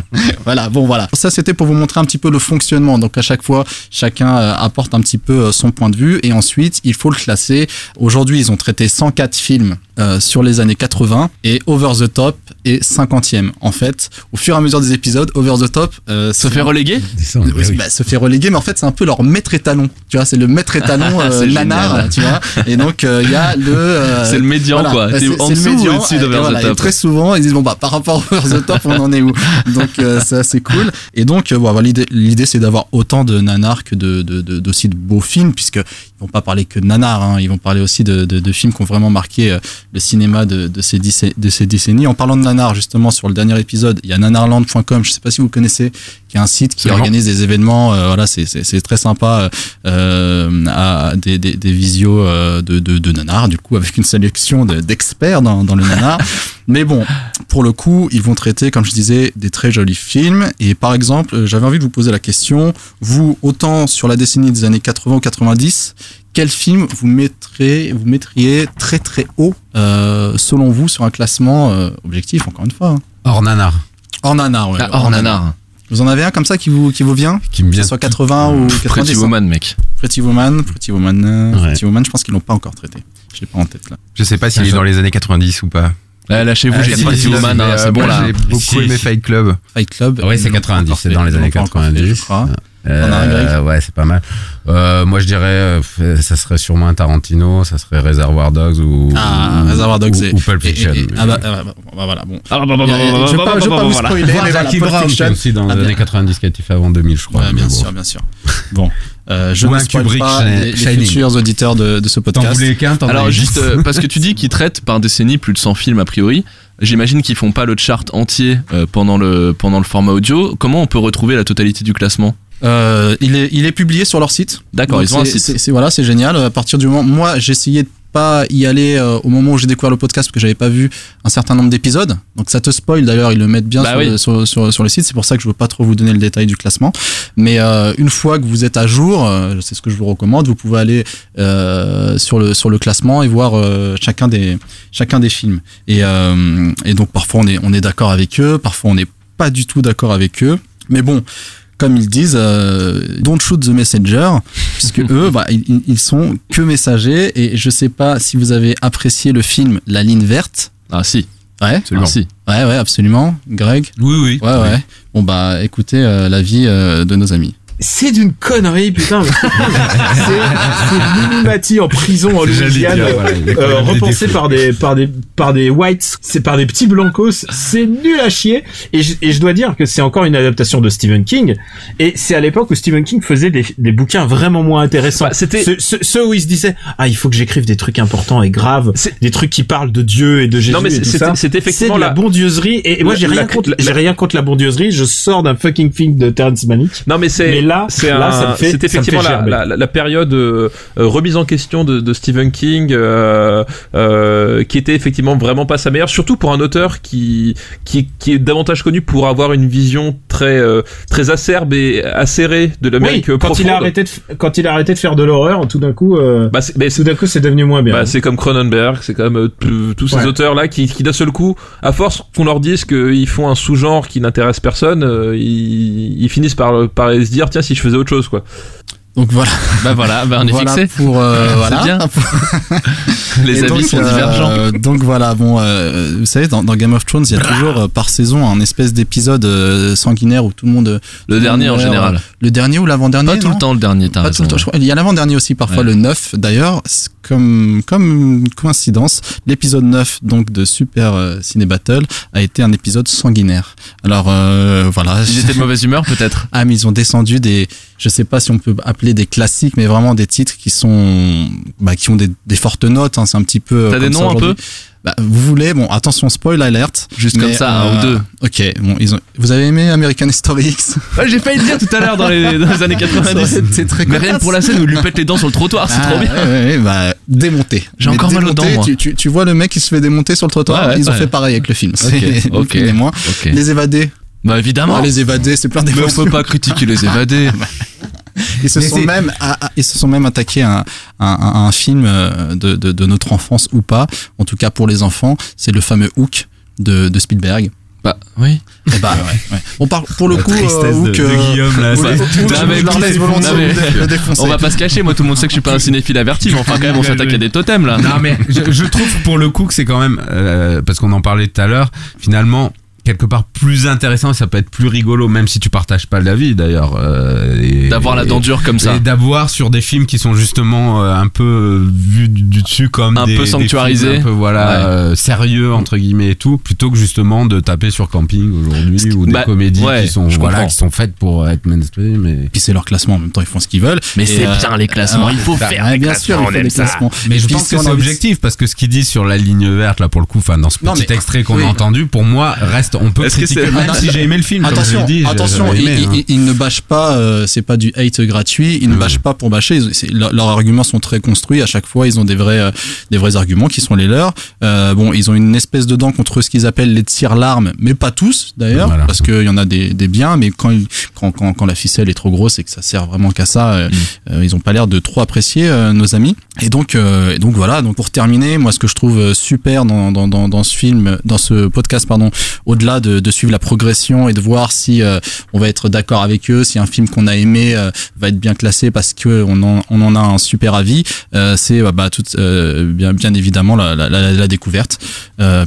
voilà, bon voilà. Ça c'était pour vous montrer un petit peu le fonctionnement. Donc à chaque fois, chacun euh, apporte un petit peu euh, son point de vue et ensuite il faut le classer. Aujourd'hui, ils ont traité 104 films euh, sur les années 80 et Over the Top est 50e. En fait, au fur et à mesure des épisodes, Over the Top euh, Se fait reléguer? Oui, bah, se fait reléguer, mais en fait c'est un peu leur maître étalon. Tu vois, c'est le maître étalon euh, C'est nanar, tu vois. Et donc euh, il y a le. euh, C'est le médian, quoi. bah, c'est- en c'est le ou médian, au-dessus et d'Over the voilà, et Top. Très souvent, ils disent bon bah par rapport à Over the Top, on en est où? Donc euh, c'est assez cool. Et donc euh, voilà, l'idée l'idée, c'est d'avoir autant de nanars que de, de, de- d'aussi de beaux films, puisque ils vont pas parler que de nanars, hein, ils vont parler aussi de, films qui ont vraiment marqué euh, le cinéma de, ces décennies. En parlant de nanars, justement, sur le dernier épisode, il y a nanarland.com, je sais pas si vous connaissez, qui est un site qui Absolument. organise des événements, euh, voilà, c'est, très sympa, euh, à des, des, des visios euh, de, de, de nanars, du coup, avec une sélection de- d'experts dans, dans le nanar. Mais bon, pour le coup, ils vont traiter, comme je disais, des très jolis films. Et par exemple, euh, j'avais envie de vous poser la question, vous, autant sur la décennie des années 80 ou 90, quel film vous mettrez, vous mettriez très très haut, euh, selon vous, sur un classement euh, objectif, encore une fois hein? Hors nanar. Hors nanar, ouais. Ah, hors nanar. Vous en avez un comme ça qui vous, qui vous vient Qui me Que vient ce soit 80 ou 90 Pretty. Woman, mec. Pretty Woman, Pretty Woman, euh, Ouais. Pretty Woman, je pense qu'ils l'ont pas encore traité. Je l'ai pas en tête là. Je sais pas s'il est dans les années 90 ou pas. Là, lâchez-vous, Ah, j'ai dit 90, Pretty Woman, mais, hein, euh, c'est bon moi, là. J'ai beaucoup Si, aimé si. Fight Club. Fight Club. Oui, c'est ils l'ont pas 90, encore c'est fait. dans les Ils l'ont années pas encore fait, 90. je crois. Euh, On a un Greg ouais, c'est pas mal. Euh, moi, je dirais, euh, ça serait sûrement un Tarantino, ça serait Reservoir Dogs ou, Ah, ou- Reservoir Dogs ou, ou Pulp et- et- Fiction. et- ah bah, ah bah, bah, voilà, bon. Ah, bah, bah, bah, bah, bah, je vais bah, pas, bah, je vais bah, pas bah, vous spoiler, mais voilà, Pulp Fiction. aussi dans Ah, les années 90, qui a été fait avant 2000, je crois. Ouais, bien sûr, bien sûr. Bon, euh, je Ou ne spoil pas les, les futurs auditeurs de, de ce podcast. voulais qu'un, t'en Alors juste euh, parce que tu dis qu'ils traitent par décennie plus de 100 films a priori. J'imagine qu'ils font pas le chart entier euh, pendant le pendant le format audio. Comment on peut retrouver la totalité du classement? Euh, il est, il est publié sur leur site. D'accord, ils ont un site. c'est- voilà, c'est génial. À partir du moment, moi, essayé de pas y aller euh, au moment où j'ai découvert le podcast parce que j'avais pas vu un certain nombre d'épisodes. Donc ça te spoil d'ailleurs, ils le mettent bien Bah sur, oui. le, sur, sur, sur le site. C'est pour ça que je veux pas trop vous donner le détail du classement. Mais euh, une fois que vous êtes à jour, euh, c'est ce que je vous recommande. Vous pouvez aller euh, sur le sur le classement et voir euh, chacun des chacun des films. Et, euh, et donc parfois on est on est d'accord avec eux, parfois on n'est pas du tout d'accord avec eux. Mais bon, comme ils disent, euh, don't shoot the messenger, puisque eux, bah, ils, ils- sont que messagers. Et je sais pas si vous avez apprécié le film La ligne verte. Ah si, Ouais, absolument. si. ouais, ouais, absolument. Greg. Oui, oui. Ouais, ouais. Bon bah, écoutez euh, l'avis euh, de nos amis. C'est d'une connerie, putain. c'est Minimati en prison en Louisiane, dire, voilà, euh, des repensé par des par des par des whites, c'est par des petits blancos. C'est nul à chier. Et je, et je dois dire que c'est encore une adaptation de Stephen King. Et c'est à l'époque où Stephen King faisait des, des bouquins vraiment moins intéressants. Bah, c'était- ceux, ceux- ceux où il se disait ah il faut que j'écrive des trucs importants et graves, C'est- des trucs qui parlent de Dieu et de Jésus. Non, mais et tout c'était- ça. c'était C'est effectivement de la la- bondieuserie. Et, et moi j'ai rien la- contre la- j'ai rien contre la bondieuserie. Je sors d'un fucking film de Terrence Malick. Non mais c'est là, c'est effectivement la, la, la période euh, euh, remise en question de, de Stephen King euh, euh, qui était effectivement vraiment pas sa meilleure surtout pour un auteur qui qui, qui est davantage connu pour avoir une vision très euh, très acerbe et acérée de l'Amérique Oui, quand profonde. il a arrêté de, quand il a arrêté de faire de l'horreur, tout d'un coup, euh, bah, c'est, mais tout d'un coup, c'est devenu moins bien. bah, c'est comme Cronenberg, c'est comme tous ces Ouais. auteurs là qui, qui d'un seul coup, à force qu'on leur dise qu'ils font un sous-genre qui n'intéresse personne, ils, ils finissent par par se dire tiens si je faisais autre chose quoi. Donc voilà. Bah voilà, bah on est voilà fixé. pour euh, voilà. bien. Les avis donc, sont euh, divergents. donc voilà, bon, euh, vous savez, dans, dans Game of Thrones, il y a toujours euh, par saison un espèce d'épisode euh, sanguinaire où tout le monde. Le tout dernier en monde général. Le dernier ou l'avant-dernier Pas tout le temps le dernier, t'as Pas tout le raison. temps. je crois. Il y a l'avant-dernier aussi, parfois Ouais. le 9. D'ailleurs, comme, comme coïncidence, l'épisode 9 donc de Super euh, Ciné Battle a été un épisode sanguinaire. Alors euh, voilà. Ils étaient de mauvaise humeur peut-être? Ah, mais ils ont descendu des, je sais pas si on peut appeler des classiques, mais vraiment des titres qui sont, bah, qui ont des, des fortes notes. Hein, c'est un petit peu. T'as des noms un peu Bah, vous voulez, bon, attention, spoil alert. Juste mais, comme ça, un ou euh, deux. Ok, bon, ils ont. Vous avez aimé American History X? Ouais, j'ai failli le dire tout à l'heure dans les, dans les années 90. C'est très Mais rien pour la scène où il lui pète les dents sur le trottoir, c'est Ah, trop bien. ouais, ouais, bah, démonté. J'ai encore mal aux dents, moi. Tu, tu, tu vois le mec qui se fait démonter sur le trottoir Ils ont fait pareil avec le film. C'est Ok, ok. ni moins. Ok. Les évadés. Bah évidemment. Ah, les évadés, c'est plein Mais on d'émotions. peut pas critiquer les évadés. Ils se Mais sont même, à- à- ils se sont même attaqués à, un- à un- à un film euh, de, de, de notre enfance ou pas. En tout cas pour les enfants, c'est le fameux Hook de, de Spielberg. Bah oui. Et bah ouais. ouais. On parle pour le La coup tristesse euh, de- Hook. de euh, Guillaume, là, Hook, c'est- Hook, Non, mais volontiers non. On va pas se cacher, moi tout le monde sait que je suis pas un cinéphile averti, mais enfin quand même on s'attaque à des totems là. Non mais je, je trouve pour le coup que c'est quand même euh, parce qu'on en parlait tout à l'heure. Finalement, quelque part plus intéressant, ça peut être plus rigolo, même si tu partages pas l'avis d'ailleurs. euh, D'avoir la dent dure comme ça. Et d'avoir sur des films qui sont justement euh, un peu vus du, du dessus comme Un des, peu sanctuarisés. un peu voilà Ouais. euh, sérieux entre guillemets et tout, plutôt que justement de taper sur camping aujourd'hui ou des Bah, comédies ouais, qui sont voilà comprends. qui sont faites pour être mainstream. Et... Puis c'est leur classement, en même temps ils font ce qu'ils veulent. Mais c'est euh, bien les classements, euh, il faut bah, faire bien classements, sûr, il on faut ça. classements. Mais Et je pense que c'est objectif parce que ce qu'ils disent sur la ligne verte là pour le coup, enfin dans ce Non, petit mais- extrait qu'on oui. a entendu, pour moi reste on peut Est-ce que même si j'ai aimé le film. comme je Attention, attention, ils, hein. ils- ils ne bâchent pas, euh, c'est pas du hate gratuit, ils ne bâchent pas pour bâcher, ils- c'est- leur- leurs arguments sont très construits, à chaque fois ils ont des vrais, euh, des vrais arguments qui sont les leurs. Euh, bon, ils ont une espèce de dent contre ce qu'ils appellent les tire-larmes, mais pas tous d'ailleurs, Voilà. parce qu'il y en a des, des biens, mais quand, ils- quand, quand, quand la ficelle est trop grosse et que ça sert vraiment qu'à ça, euh, euh, ils ont pas l'air de trop apprécier euh, nos amis. Et donc, euh, et donc voilà, donc pour terminer, moi ce que je trouve euh, super dans, dans, dans, dans ce film, dans ce podcast, pardon, au-delà de, de suivre la progression et de voir si euh, on va être d'accord avec eux, si un film qu'on a aimé euh, va être bien classé parce que on en, on en a un super avis, euh, c'est bah, bah, tout, euh, bien, bien évidemment la, la, la, la découverte,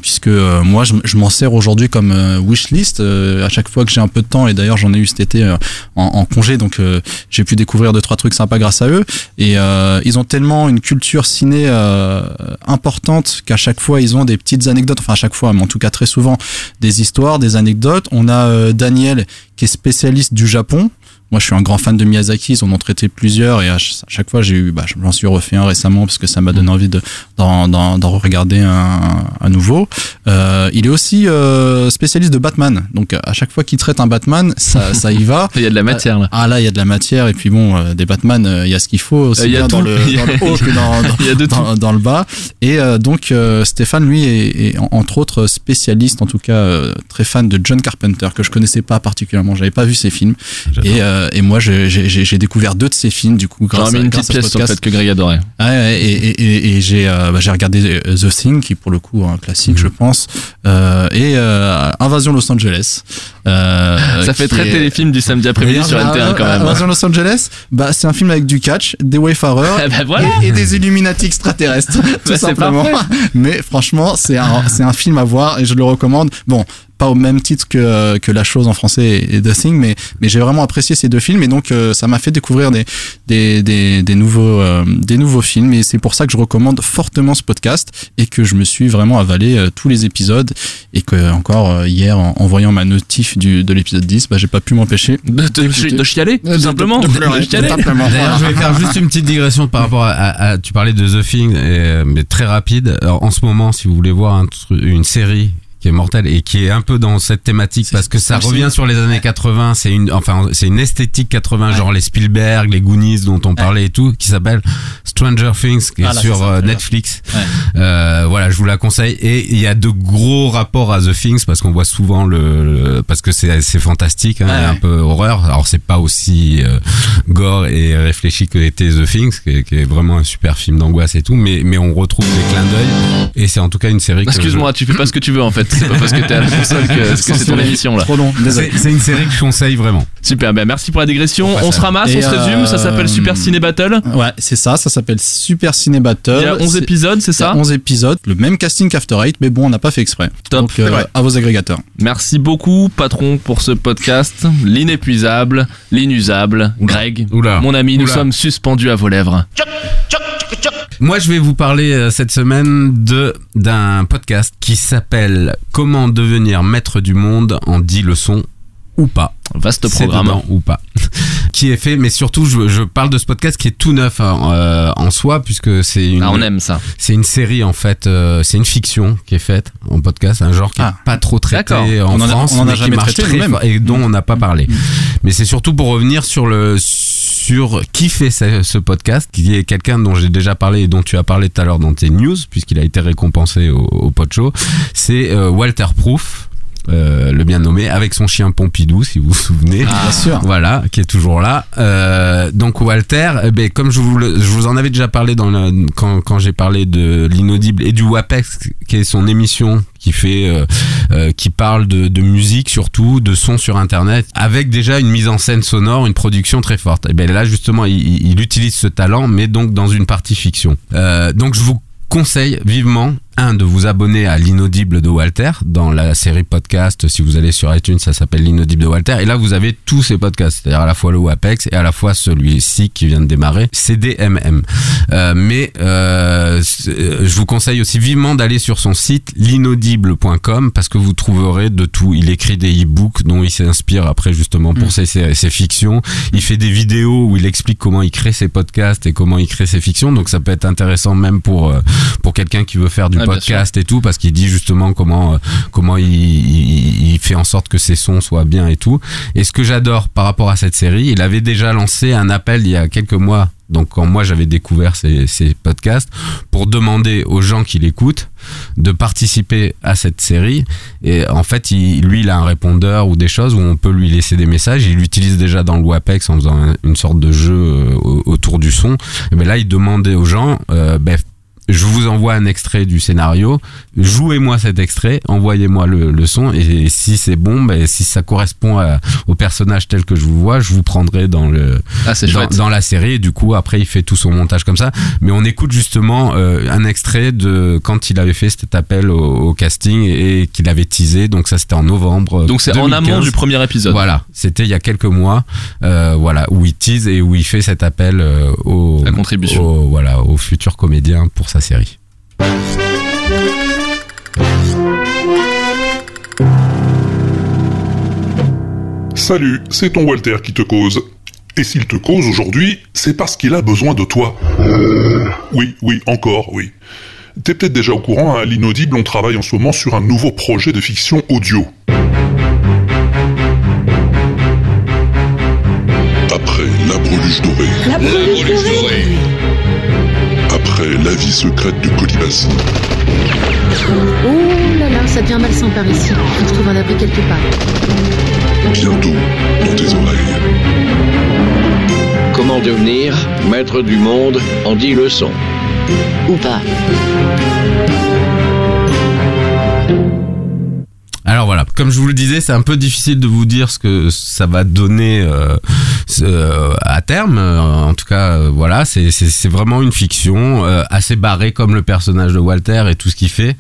puisque moi je, je m'en sers aujourd'hui comme euh, wishlist à chaque fois que j'ai un peu de temps et d'ailleurs j'en ai eu cet été en, en congé donc j'ai pu découvrir deux trois trucs sympas grâce à eux. Et ils ont tellement une culture ciné euh, importante qu'à chaque fois ils ont des petites anecdotes enfin à chaque fois mais en tout cas très souvent des histoires des anecdotes. On a euh, Daniel qui est spécialiste du Japon moi, je suis un grand fan de Miyazaki. Ils en ont traité plusieurs et à ch- à chaque fois, j'ai eu, bah, j'en suis refait un récemment parce que ça m'a donné envie de d'en, d'en, d'en regarder un, un nouveau. Euh, il est aussi euh, spécialiste de Batman. Donc, à chaque fois qu'il traite un Batman, ça, ça y va. Il y a de la matière là. Ah là, il y a de la matière et puis bon, euh, des Batman, euh, il y a ce qu'il faut aussi Euh, bien dans le, dans le haut que dans, dans, le bas. Et euh, donc euh, Stéphane, lui, est, est en- entre autres spécialiste, en tout cas euh, très fan de John Carpenter que je connaissais pas particulièrement. J'avais pas vu ses films et, euh, et moi j'ai- découvert deux de ses films du coup grâce à, une grâce petite à pièce sur le podcast. fait que Greg adorait. Ouais, ouais, et, et, et, et j'ai euh, bah, regardé euh, The Thing qui pour le coup un classique je pense et Invasion Los Angeles Ça fait qui très est- téléfilm du samedi après-midi sur D'ailleurs, NT1 quand euh, même. Invasion Los Angeles, bah, c'est un film avec du catch, des Wayfarers ben voilà. et, et des Illuminati extraterrestres, tout simplement. Mais franchement, c'est un, film à voir et je le recommande. Bon, pas au même titre que, que La Chose en français et, The Thing, mais, mais j'ai vraiment apprécié ces deux films et donc euh, ça m'a fait découvrir des, des, des, des nouveaux, euh, des nouveaux films et c'est pour ça que je recommande fortement ce podcast et que je me suis vraiment avalé euh, tous les épisodes et que encore euh, hier en, en voyant ma notif du, de l'épisode 10, bah, j'ai pas pu m'empêcher De, de- de chialer, de- tout simplement. de pleurer, De chialer. tout simplement. D'ailleurs, je vais faire juste une petite digression par rapport à, à- à- tu parlais de The Thing, et, mais très rapide. Alors, en ce moment, si vous voulez voir un une série qui est mortelle et qui est un peu dans cette thématique parce que ça revient sur les années 80, c'est une enfin c'est une esthétique 80 genre les Spielberg, les Goonies dont on parlait et tout qui s'appelle Stranger Things qui est Ah, là, sur ça, euh. Netflix. Ouais. Euh, voilà, je vous la conseille et il y a de gros rapports à The Things parce qu'on voit souvent le, le- parce que c'est c'est fantastique hein, Ouais, un peu horreur. Alors c'est pas aussi euh, gore et réfléchi que était The Things qui est, qui est vraiment un super film d'angoisse et tout mais mais on retrouve des clins d'œil et c'est en tout cas une série Excuse-moi, tu fais pas ce que tu veux en fait. C'est pas parce que t'es à la console que, que c'est ton émission là. Trop long, c'est une série que je conseille vraiment. Super, ben merci pour la digression. On se ramasse, Et, on se résume. Ça s'appelle euh, Super Ciné Battle. Ouais, c'est ça, ça s'appelle Super Ciné Battle. Il y a 11 C'est- épisodes, c'est il y a ça 11 épisodes, le même casting qu'After Eight, mais bon, on n'a pas fait exprès. Top. Donc, euh, à vos agrégateurs. Merci beaucoup, patron, pour ce podcast. L'inépuisable, l'inusable, Greg. Oula. Mon ami, nous sommes suspendus à vos lèvres. Moi, je vais vous parler euh, cette semaine de d'un podcast qui s'appelle Comment devenir maître du monde en 10 leçons ou pas. Vaste programme. ou pas. qui est fait, mais surtout, je, je parle de ce podcast qui est tout neuf hein, euh, en soi, puisque c'est une, Ah, on aime ça. c'est une série en fait, euh, c'est une fiction qui est faite en podcast, un genre qui Ah. est pas trop traité en On en a- France, on en a mais qui jamais marche traité très et dont on n'a pas parlé. Mais c'est surtout pour revenir sur le sur qui fait ce, ce podcast, qui est quelqu'un dont j'ai déjà parlé et dont tu as parlé tout à l'heure dans tes news, puisqu'il a été récompensé au, au Pod Show. C'est euh, Walter Proof. Euh, le bien nommé avec son chien Pompidou si vous vous souvenez Bien sûr. voilà, qui est toujours là. Euh, donc Walter, eh ben, comme je vous, le- je vous en avais déjà parlé dans le- quand, quand j'ai parlé de l'inaudible et du WAPEX, qui est son émission qui fait, euh, qui parle de, de musique surtout, de son sur Internet, avec déjà une mise en scène sonore, une production très forte. Et ben là justement, il, il- il utilise ce talent, mais donc dans une partie fiction. Donc je vous conseille vivement un de vous abonner à l'inaudible de Walter dans la série podcast. Si vous allez sur iTunes, ça s'appelle l'inaudible de Walter. Et là, vous avez tous ces podcasts, c'est-à-dire à la fois le WAPEX et à la fois celui-ci qui vient de démarrer, CDMM. Euh, mais euh, euh, je vous conseille aussi vivement d'aller sur son site l'inaudible.com parce que vous trouverez de tout. Il écrit des e-books dont il s'inspire après justement pour ses, ses, ses fictions. Il fait des vidéos où il explique comment il crée ses podcasts et comment il crée ses fictions. Donc ça peut être intéressant même pour euh, pour quelqu'un qui veut faire du Ouais, bien podcast et tout parce qu'il dit justement comment euh, comment il, il, il fait en sorte que ses sons soient bien et tout. Et ce que j'adore par rapport à cette série, il avait déjà lancé un appel il y a quelques mois. Donc quand moi j'avais découvert ces, ces podcasts pour demander aux gens qui l'écoutent de participer à cette série et en fait il, lui il a un répondeur ou des choses où on peut lui laisser des messages il l'utilise déjà dans le WAPEX en faisant un- une sorte de jeu euh, au- autour du son et ben là il demandait aux gens euh, ben, je vous envoie un extrait du scénario, jouez-moi cet extrait, envoyez-moi le, le son, et, si c'est bon, ben, si ça correspond à- au personnage tel que je vous vois, je vous prendrai dans le Ah, dans, la série. Et du coup, après, il fait tout son montage comme ça. Mais on écoute justement euh, un extrait de quand il avait fait cet appel au, au casting et, qu'il avait teasé. Donc ça, c'était en novembre. Donc c'est en 2015. amont du premier épisode. Voilà, c'était il y a quelques mois, euh, voilà, où il tease et où il fait cet appel euh, au, La contribution. au- voilà, aux futurs comédiens pour sa série. Salut, c'est ton Walter qui te cause. Et s'il te cause aujourd'hui, c'est parce qu'il a besoin de toi. Oui, oui, encore, oui. T'es peut-être déjà au courant, à l'inaudible, on travaille en ce moment sur un nouveau projet de fiction audio. Après La Breluche Dorée. La breluche dorée. Après La vie secrète de Colibas. Oh là là, ça devient malsain par ici. Faut que je trouve un abri quelque part. Bientôt dans tes oreilles. Comment devenir maître du monde en 10 leçons? Ou pas. Alors voilà, comme je vous le disais, c'est un peu difficile de vous dire ce que ça va donner euh, euh, à terme. Euh, En tout cas, euh, voilà, c'est c'est- c'est vraiment une fiction euh, assez barrée comme le personnage de Walter et tout ce qu'il fait.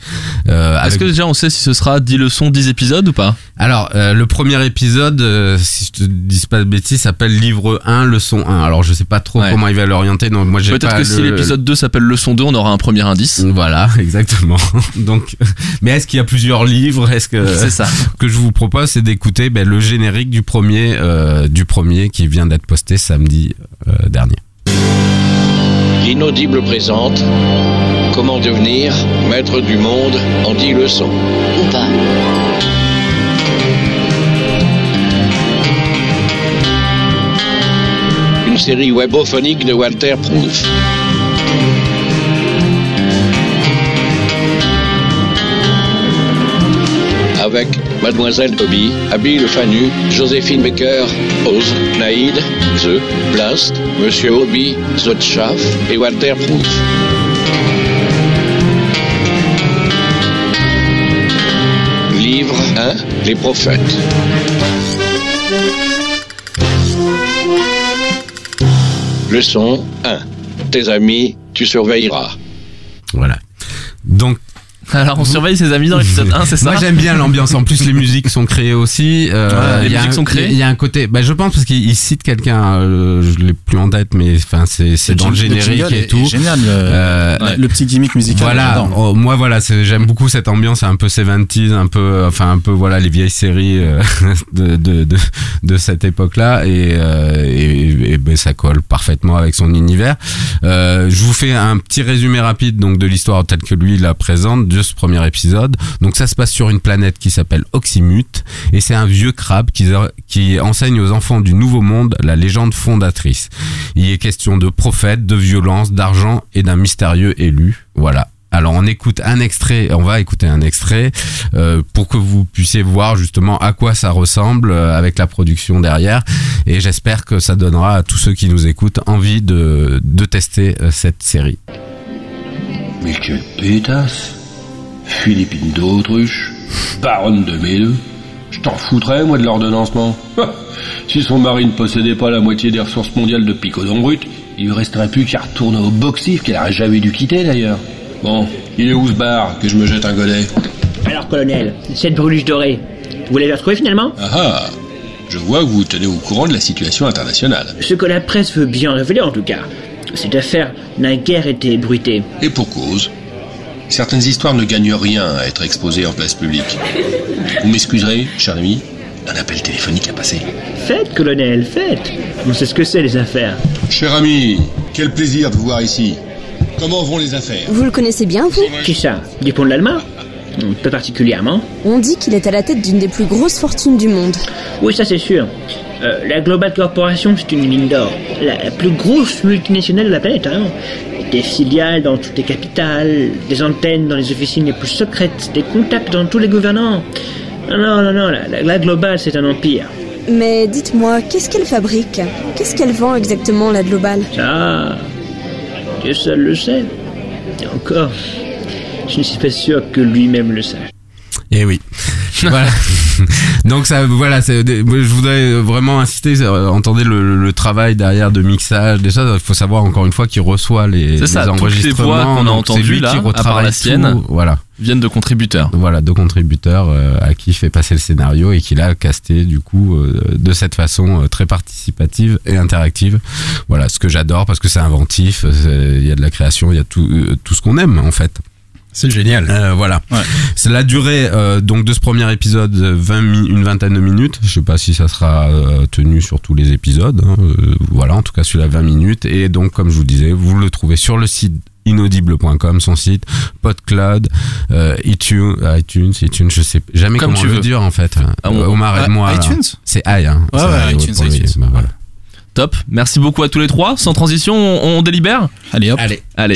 Euh, Est-ce avec- que déjà on sait si ce sera 10 leçons, 10 épisodes ou pas Alors, euh, le premier épisode, euh, si je te dis pas de bêtises, s'appelle Livre 1, leçon 1. Alors, je sais pas trop Ouais. comment il va l'orienter. Moi, j'ai Peut-être pas que si l'épisode 2 s'appelle leçon 2, on aura un premier indice. Voilà, exactement. Donc, mais est-ce qu'il y a plusieurs livres? Est-ce que C'est ça. Ce que je vous propose, c'est d'écouter ben, le générique du premier, euh, du premier qui vient d'être posté samedi euh, dernier. L'inaudible présente Comment devenir maître du monde en 10 leçons. Ou pas. Une série webophonique de Walter Proof. Avec Mademoiselle Toby, Abby Le Fanu, Joséphine Baker, Oz, Naïd, The, Blast, Monsieur Obi, Zotchaf et Walter Proof. Livre 1 Les prophètes. Leçon 1. Tes amis, tu surveilleras. Voilà. Donc, Alors on surveille ses amis dans l'épisode 1, c'est ça Moi j'aime bien l'ambiance. En plus les musiques sont créées aussi. Euh, Ouais, les il y a musiques un- sont créées Il y a un côté. Bah, je pense parce qu'il il cite quelqu'un. euh, je l'ai plus en tête, mais enfin c'est c'est dans le générique et tout. génial. Le, Euh, le- le petit gimmick musical. Voilà, oh, moi voilà, c'est- j'aime beaucoup cette ambiance un peu 70s, un peu, enfin un peu voilà les vieilles séries euh, de, de, de, de cette époque-là et, euh, et, et, ben, ça colle parfaitement avec son univers. Euh, je vous fais un petit résumé rapide donc de l'histoire telle que lui la présente ce premier épisode. Donc ça se passe sur une planète qui s'appelle Oxymute et c'est un vieux crabe qui, enseigne aux enfants du Nouveau Monde la légende fondatrice. Il est question de prophètes, de violence, d'argent et d'un mystérieux élu. Voilà. Alors on écoute un extrait, on va écouter un extrait euh, pour que vous puissiez voir justement à quoi ça ressemble euh, avec la production derrière et j'espère que ça donnera à tous ceux qui nous écoutent envie de, tester euh, cette série. Mais Philippine d'Autruche, baronne de Médeux. Je t'en foutrais, moi, de l'ordonnancement. si son mari ne possédait pas la moitié des ressources mondiales de picodon brut, il lui resterait plus qu'à retourner au boxif qu'elle aurait jamais dû quitter, d'ailleurs. Bon, il est où ce bar Que je me jette un godet? Alors, colonel, cette bruliche dorée, vous l'avez retrouvée finalement? Ah ah Je vois que vous vous tenez au courant de la situation internationale. Ce que la presse veut bien révéler en tout cas. Cette affaire n'a guère été bruitée. Et pour cause. Certaines histoires ne gagnent rien à être exposées en place publique. Vous m'excuserez, cher ami, un appel téléphonique a passé. Faites, colonel, faites. On sait ce que c'est les affaires. Cher ami, quel plaisir de vous voir ici. Comment vont les affaires? Vous le connaissez bien, vous? Qui ça? Dupont de l'Alma Pas particulièrement. On dit qu'il est à la tête d'une des plus grosses fortunes du monde. Oui, ça c'est sûr. Euh, la Global Corporation, c'est une mine d'or. La plus grosse multinationale de la planète. Hein. Des filiales dans toutes les capitales, des antennes dans les officines les plus secrètes, des contacts dans tous les gouvernants. Non, non, non, non, la, la, la Global, c'est un empire. Mais dites-moi, qu'est-ce qu'elle fabrique? Qu'est-ce qu'elle vend exactement, la Global? Ça, Dieu seul le sait. Et encore, je ne suis pas sûr que lui-même le sache. Eh oui. voilà. Donc ça, voilà, c'est- je voudrais vraiment insister. euh, Entendez le, le travail derrière de mixage, déjà. Il faut savoir encore une fois qu'il reçoit les, C'est ça, les enregistrements. voix qu'on a entendues là, qui à part la sienne, tout, voilà. viennent de contributeurs. Voilà, de contributeurs euh, à qui il fait passer le scénario et qu'il a casté du coup euh, de cette façon euh, très participative et interactive. Voilà, ce que j'adore parce que c'est inventif, il y a de la création, il y a tout, tout ce qu'on aime en fait. C'est génial. Euh, voilà. C'est la durée euh, donc de ce premier épisode, euh, 20 mi- une vingtaine de minutes. Je sais pas si ça sera euh, tenu sur tous les épisodes. hein. Euh, voilà, en tout cas celui-là 20 minutes. Et donc comme je vous disais, vous le trouvez sur le site inaudible.com, son site, PodCloud, euh, iTunes, iTunes, iTunes, je sais jamais Comme comment tu le veux. dire en fait. Ah, on- Euh, Omar Ah, aide-moi. là. iTunes C'est i, hein. Ouais, C'est ouais, i, iTunes, lui. iTunes. Bah, voilà. Top. Merci beaucoup à tous les trois. Sans transition, on, on délibère? Allez hop. Allez. Allez.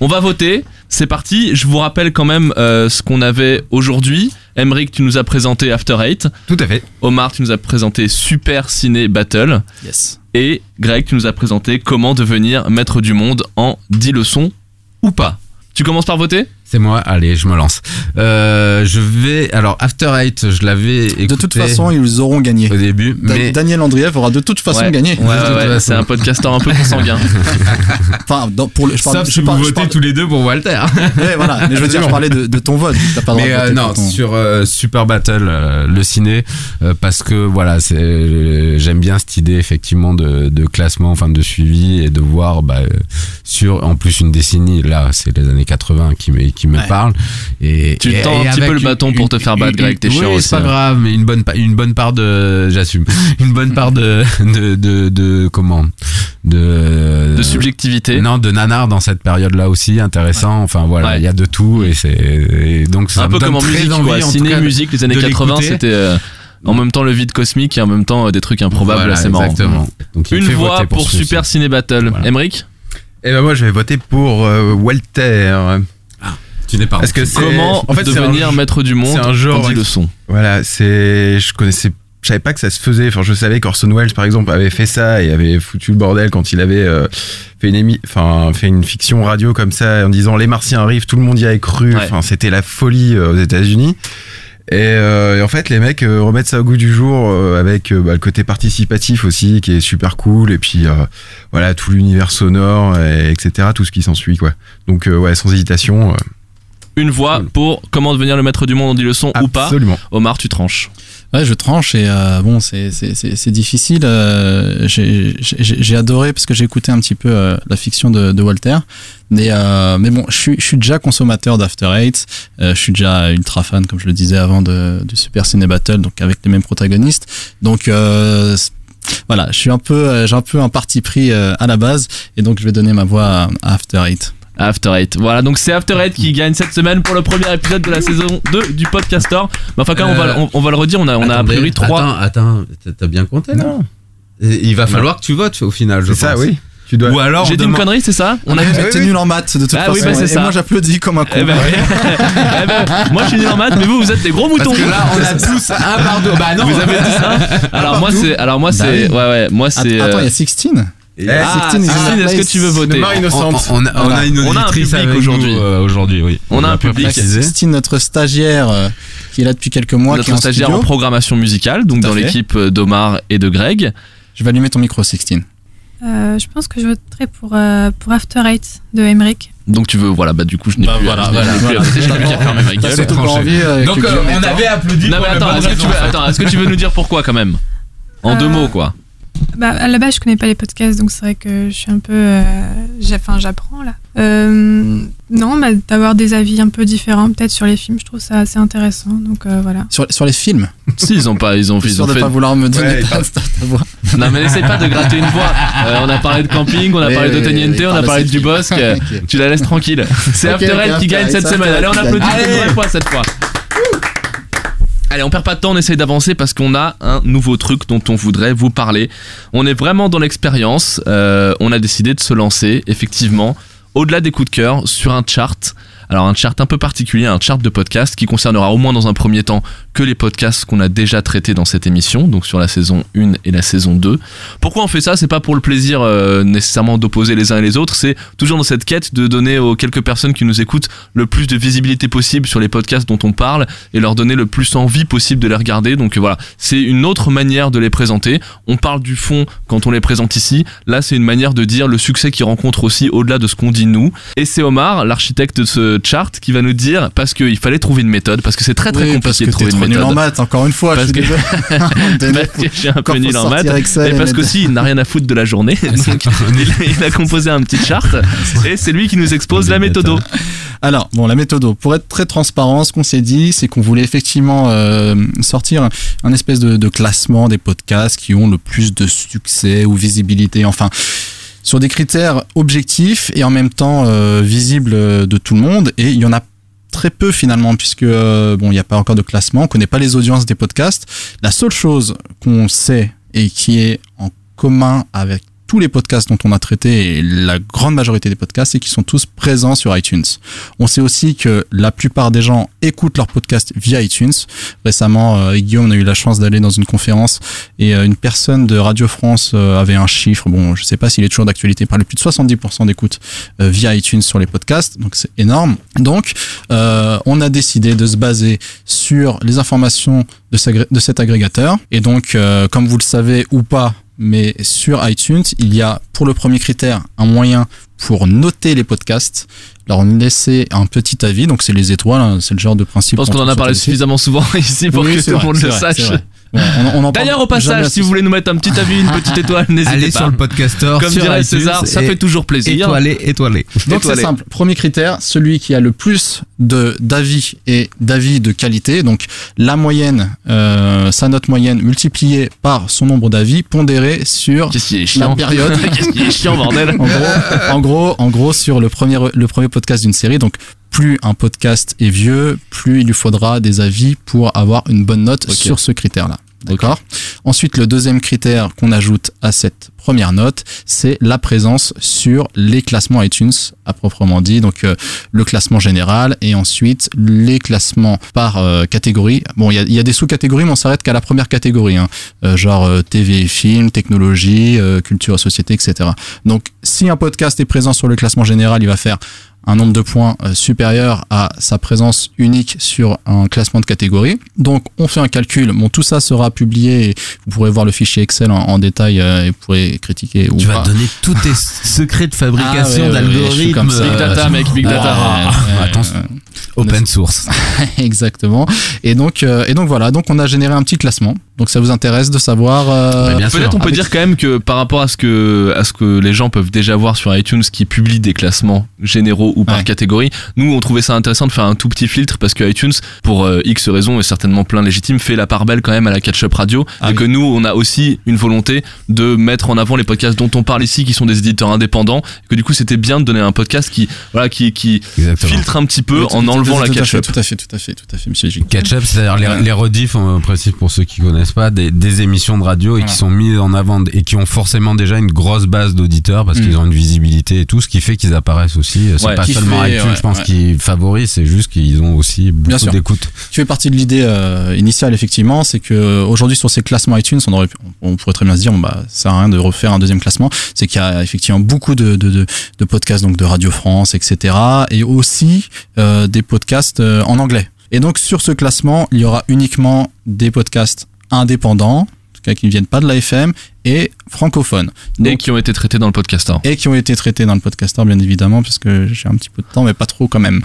On va voter. C'est parti. Je vous rappelle quand même euh, ce qu'on avait aujourd'hui. Emeric, tu nous as présenté After Eight. Tout à fait. Omar, tu nous as présenté Super Ciné Battle. Yes. Et Greg, tu nous as présenté comment devenir maître du monde en 10 leçons ou pas. Tu commences par voter? C'est moi, allez, je me lance. Euh, je vais. Alors, After Eight, je l'avais écouté. De toute façon, ils auront gagné. Au début, Da- mais. Daniel Andriev aura de toute façon Ouais. gagné. Ouais, ouais, ouais, c'est un podcasteur un peu consanguin. Enfin, dans- pour le, je parle, Sauf je si parle- vous je votez parle- tous les deux pour Walter. Ouais, voilà. Mais je veux dire, je parlais de, de ton vote. T'as pas le droit Mais de euh, voter non, ton- sur euh, Super Battle, euh, le ciné, euh, parce que voilà, euh, j'aime bien cette idée effectivement de, de classement, enfin de suivi et de voir bah, euh, sur en plus une décennie. Là, c'est les années 80 qui me qui me Ouais. parlent. Et Tu et- tends un et petit peu le bâton pour te faire battre, Greg, t'es oui, chiant C'est pas hein. grave, mais une bonne une bonne part de j'assume une bonne part de de de, de comment? De De subjectivité. non de nanar dans cette période là aussi intéressant enfin voilà Ouais. il y a de tout et c'est donc ça un me peu donne comme en musique, envie, quoi. en Ciné, cas, musique, les années de 80, l'écouter. c'était euh, en même temps le vide cosmique et en même temps euh, des trucs improbables Voilà, assez marrants. exactement. Donc, Une voix pour, pour. Super Ciné Battle. Voilà. Emeric? Et ben moi, je vais voter pour euh, Walter. tu n'es pas Parce que c'est- Comment en fait, c'est devenir un- maître du monde c'est un genre en 10 ouais, leçons Voilà, c'est, je connaissais, je savais pas que ça se faisait. Enfin, je savais qu'Orson Welles, par exemple, avait fait ça et avait foutu le bordel quand il avait euh, fait une émi, enfin, fait une fiction radio comme ça en disant les Martiens arrivent, tout le monde y avait cru. Ouais. Enfin, c'était la folie euh, aux États-Unis. Et, euh, et en fait, les mecs euh, remettent ça au goût du jour euh, avec bah, le côté participatif aussi, qui est super cool. Et puis voilà, tout l'univers sonore, et, etc. Tout ce qui s'ensuit, quoi. Donc ouais, sans hésitation. Une voix pour comment devenir le maître du monde en 10 leçons ou pas. Absolument. Omar, tu tranches. Ouais, je tranche et euh, bon, c'est difficile. euh, j'ai adoré parce que j'ai écouté un petit peu euh, la fiction de, de Walter, mais euh, mais bon, je suis je suis déjà consommateur d'After Eight. euh, je suis déjà ultra fan, comme je le disais avant, de du Super Ciné Battle, donc avec les mêmes protagonistes. Donc euh, voilà, je suis un peu j'ai un peu un parti pris à la base et donc je vais donner ma voix à After Eight. After Eight. Voilà, donc c'est After Eight qui gagne cette semaine pour le premier épisode de la saison 2 du Podcaster. Mais enfin, quand euh, on, va, on, va le redire, on a, on a, priori 3. Attends, attends, t'as bien compté non. Il va falloir que tu votes au final, je pense. C'est ça, oui. Tu dois... Ou alors j'ai dit une connerie, c'est ça On a été oui, nul en maths de toute ah, façon. Oui, bah, et ça. moi j'applaudis comme un con. Eh ben, eh ben, moi je suis nul en maths, mais vous vous êtes des gros moutons. Parce que là on a tous un par deux. Bah non. Vous avez dit ça. Alors moi c'est, alors moi c'est, bah ouais ouais, moi c'est. Attends, euh, il y a 16 et eh, Sixtine, ah, est-ce que tu veux voter innocente. On, on, on a une auditrice on un aujourd'hui. Euh, oui. On, a, a un public. Sixtine, notre stagiaire euh, qui est là depuis quelques mois, notre qui est stagiaire en programmation musicale, donc dans l'équipe euh, d'Omar et de Greg. Je vais allumer ton micro, Sixtine. Euh, je pense que je voterai pour, euh, pour After Eight de Emmerich. Donc tu veux, voilà, bah du coup je n'ai bah plus, voilà, voilà, voilà. plus, je voilà. ma gueule. Euh, donc on avait applaudi. Non mais attends, est-ce que tu veux nous dire pourquoi quand même? En deux mots quoi bah, à la base, je connais pas les podcasts, donc c'est vrai que je suis un peu. euh, Enfin, j'apprends là. Euh, non, bah, d'avoir des avis un peu différents, peut-être sur les films, je trouve ça assez intéressant. Donc euh, voilà. Sur, sur les films? Si ils ont pas, ils ont, ils ont de fait. pas vouloir me donner Ouais, ta, ta- ta voix. Non mais n'essaie pas de gratter une voix. Euh, on a parlé de camping, on a parlé de Teniente, on a parlé euh, Ok. Tu la laisses tranquille. C'est Ok, After ok, Eight qui gagne cette semaine. Allez, on applaudit une vraie fois cette fois. Allez, on perd pas de temps, on essaye d'avancer parce qu'on a un nouveau truc dont on voudrait vous parler. On est vraiment dans l'expérience. euh, on a décidé de se lancer, effectivement, au-delà des coups de cœur, sur un chart. Alors un chart un peu particulier, un chart de podcast qui concernera au moins dans un premier temps que les podcasts qu'on a déjà traités dans cette émission, donc sur la saison 1 et la saison 2. Pourquoi on fait ça? C'est pas pour le plaisir euh, nécessairement d'opposer les uns et les autres, c'est toujours dans cette quête de donner aux quelques personnes qui nous écoutent le plus de visibilité possible sur les podcasts dont on parle et leur donner le plus envie possible de les regarder. Donc euh, voilà, c'est une autre manière de les présenter. On parle du fond quand on les présente ici. Là, c'est une manière de dire le succès qu'ils rencontrent aussi au-delà de ce qu'on dit nous. Et c'est Omar, l'architecte de ce chart, qui va nous dire parce qu'il fallait trouver une méthode, parce que c'est très très Oui, compliqué de trouver une trop nul méthode. en maths, encore une fois. Parce je suis que- parce que suis un peu nul en maths Excel et et parce qu'aussi il n'a rien à foutre de la journée donc il, il a composé un petit chart et c'est lui qui nous expose la méthode Alors, bon, la méthode, pour être très transparent, ce qu'on s'est dit, c'est qu'on voulait effectivement euh, sortir un espèce de, de classement des podcasts qui ont le plus de succès ou visibilité, enfin, sur des critères objectifs et en même temps euh, visibles de tout le monde. Et il y en a très peu finalement, puisque euh, bon, il n'y a pas encore de classement, on connaît pas les audiences des podcasts. La seule chose qu'on sait et qui est en commun avec tous les podcasts dont on a traité et la grande majorité des podcasts, c'est qu'ils sont tous présents sur iTunes. On sait aussi que la plupart des gens écoutent leurs podcasts via iTunes. Récemment, euh, Guillaume, a eu la chance d'aller dans une conférence et euh, une personne de Radio France euh, avait un chiffre. Bon, je sais pas s'il est toujours d'actualité. Il parlait plus de 70% d'écoute via iTunes sur les podcasts. Donc c'est énorme. Donc, on a décidé de se baser sur les informations de, cet agrégateur. Et donc, comme vous le savez ou pas, mais sur iTunes, il y a pour le premier critère un moyen pour noter les podcasts, leur laisser un petit avis. Donc c'est les étoiles, hein, c'est le genre de principe. Je pense qu'on en a parlé suffisamment souvent ici pour Oui, que tout le monde le sache. On- D'ailleurs, au passage, si vous voulez nous mettre un petit avis, une petite étoile, n'hésitez Allez pas. sur le podcaster, Comme sur dirait iTunes César, ça fait toujours plaisir. Étoilé, étoilé. Donc c'est simple. Premier critère, celui qui a le plus de d'avis et d'avis de qualité. Donc la moyenne, euh, sa note moyenne multipliée par son nombre d'avis pondéré sur la période. Qu'est-ce qui est chiant, bordel en gros, en gros, en gros, sur le premier le premier podcast d'une série. Donc plus un podcast est vieux, plus il lui faudra des avis pour avoir une bonne note sur ce critère-là. D'accord Ensuite, le deuxième critère qu'on ajoute à cette première note, c'est la présence sur les classements iTunes à proprement dit. Donc euh, le classement général et ensuite les classements par euh, catégorie. Bon, il y a, des sous-catégories, mais on s'arrête qu'à la première catégorie, hein. Euh, genre euh, TV et film, technologie, euh, culture société, etc. Donc si un podcast est présent sur le classement général, il va faire un nombre de points euh, supérieur à sa présence unique sur un classement de catégorie. Donc on fait un calcul, bon tout ça sera publié, et vous pourrez voir le fichier Excel en, en détail euh, et vous pourrez critiquer ou Tu vas pas. donner tous tes secrets de Ah fabrication ouais, ouais, ouais, d'algorithmes. comme ça. Big data, mec, big data. Ah, Ouais, ouais, attention. ouais. Open source. Exactement. Et donc, euh, et donc voilà. Donc on a généré un petit classement. Donc ça vous intéresse de savoir euh. Peut-être on peut Avec- dire quand même que par rapport à ce que à ce que les gens peuvent déjà voir sur iTunes qui publie des classements généraux ou par Ouais. catégorie, nous on trouvait ça intéressant de faire un tout petit filtre parce que iTunes pour euh, X raisons et certainement plein légitime fait la part belle quand même à la catch-up radio Ah et oui. que nous on a aussi une volonté de mettre en avant les podcasts dont on parle ici qui sont des éditeurs indépendants et que du coup c'était bien de donner un podcast qui voilà qui qui Exactement. filtre un petit peu Oui, tout- en tout- enlevant tout- la catch-up. Tout à fait, tout à fait, tout à fait, Monsieur. Catch-up, c'est-à-dire les, Ouais. les rediffs, on précise pour ceux qui connaissent pas, des, des émissions de radio et Voilà. qui sont mises en avant et qui ont forcément déjà une grosse base d'auditeurs parce Mm. qu'ils ont une visibilité et tout, ce qui fait qu'ils apparaissent aussi. Ouais, pas qui seulement fait, iTunes, je pense, ouais. qui favorise, c'est juste qu'ils ont aussi beaucoup d'écoute. Tu fais partie de l'idée euh, initiale, effectivement, c'est que aujourd'hui sur ces classements iTunes, on aurait, on pourrait très bien se dire, bon, bah, ça sert à rien de refaire un deuxième classement. C'est qu'il y a effectivement beaucoup de, de, de, de podcasts, donc de Radio France, etc., et aussi euh, des podcasts euh, en anglais. Et donc sur ce classement, il y aura uniquement des podcasts indépendants qui ne viennent pas de la FM, et francophones. Et qui ont été traités dans le podcaster. Et qui ont été traités dans le podcaster, bien évidemment, parce que j'ai un petit peu de temps, mais pas trop quand même.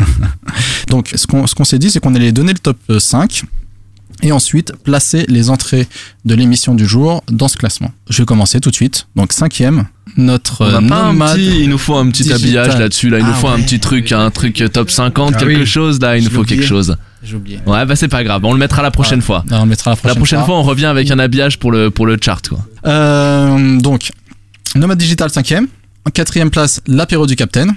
Donc, ce qu'on ce qu'on s'est dit, c'est qu'on allait donner le top 5 et ensuite placer les entrées de l'émission du jour dans ce classement. Je vais commencer tout de suite. Donc, cinquième, notre On n'a pas un nomade petit, il nous faut un petit digital. habillage là-dessus, là. Il nous Ah faut un petit truc, un truc top 50, Ah quelque oui. chose, là. Il nous faut quelque chose. J'ai oublié. Ouais, bah c'est pas grave. On le mettra la prochaine fois. Non, on le mettra la prochaine, La prochaine fois, on revient avec un habillage pour le, pour le chart, quoi. Euh, donc, Nomade Digital cinquième. En quatrième place, l'apéro du Capitaine.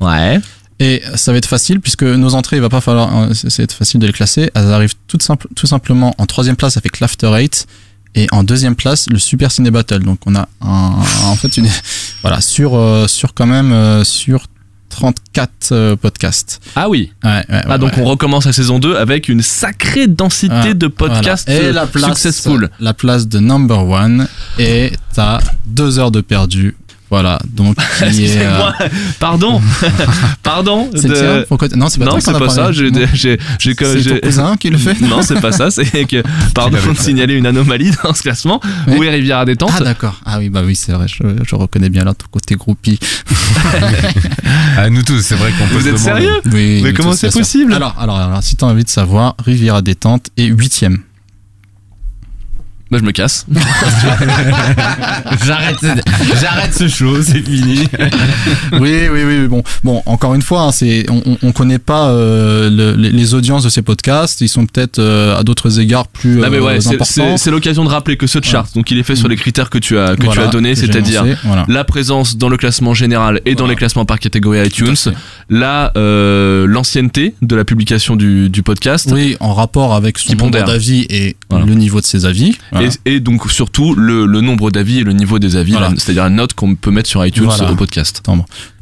Ouais. Et ça va être facile puisque nos entrées, il va pas falloir, euh, c'est facile de les classer. Elles arrivent tout, simple, tout simplement en troisième place avec l'After Eight et en deuxième place le Super Ciné Battle. Donc on a un, en fait une, voilà, sur, euh, sur quand même, euh, sur 34 euh, podcasts. Ah oui. Ouais, ouais, ouais, Ah, donc on recommence la saison 2 avec une sacrée densité Ah, de podcasts voilà. Et euh, la place, successful. La place de number one est à deux heures de perdu. Voilà, donc qui est, Excusez-moi, euh, pardon, pardon. C'est de- tien Pourquoi t- non, c'est pas non, toi c'est pas ça. parlé. J'ai, Non. j'ai, j'ai, C'est ton cousin qui le fait Non, c'est pas ça. C'est que, pardon de signaler une anomalie dans ce classement. Oui. Où est Rivière Détente Ah d'accord. Ah oui, bah oui, c'est vrai. Je, je reconnais bien là ton côté groupie. À nous tous, c'est vrai qu'on peut Vous êtes demander. sérieux Oui. Mais comment c'est possible alors, alors, alors, si t'as envie de savoir, Riviera Détente est huitième. Bah, je me casse. J'arrête, j'arrête ce show, c'est fini. oui, oui, oui. Bon, bon. Encore une fois, hein, c'est, on, on- on connaît pas euh, le- les, audiences de ces podcasts. Ils sont peut-être euh, à d'autres égards plus ouais, euh, c'est- l'occasion de rappeler que ce chart, donc il est fait sur les critères que tu as que Voilà, tu as donné, c'est-à-dire voilà. la présence dans le classement général et dans les classements par catégorie iTunes, la euh, l'ancienneté de la publication du, du podcast, Oui, en rapport avec son nombre d'avis et Voilà. le niveau de ses avis. Voilà. et, et donc surtout le, le nombre d'avis et le niveau des avis, Voilà. c'est-à-dire la note qu'on peut mettre sur iTunes au podcast.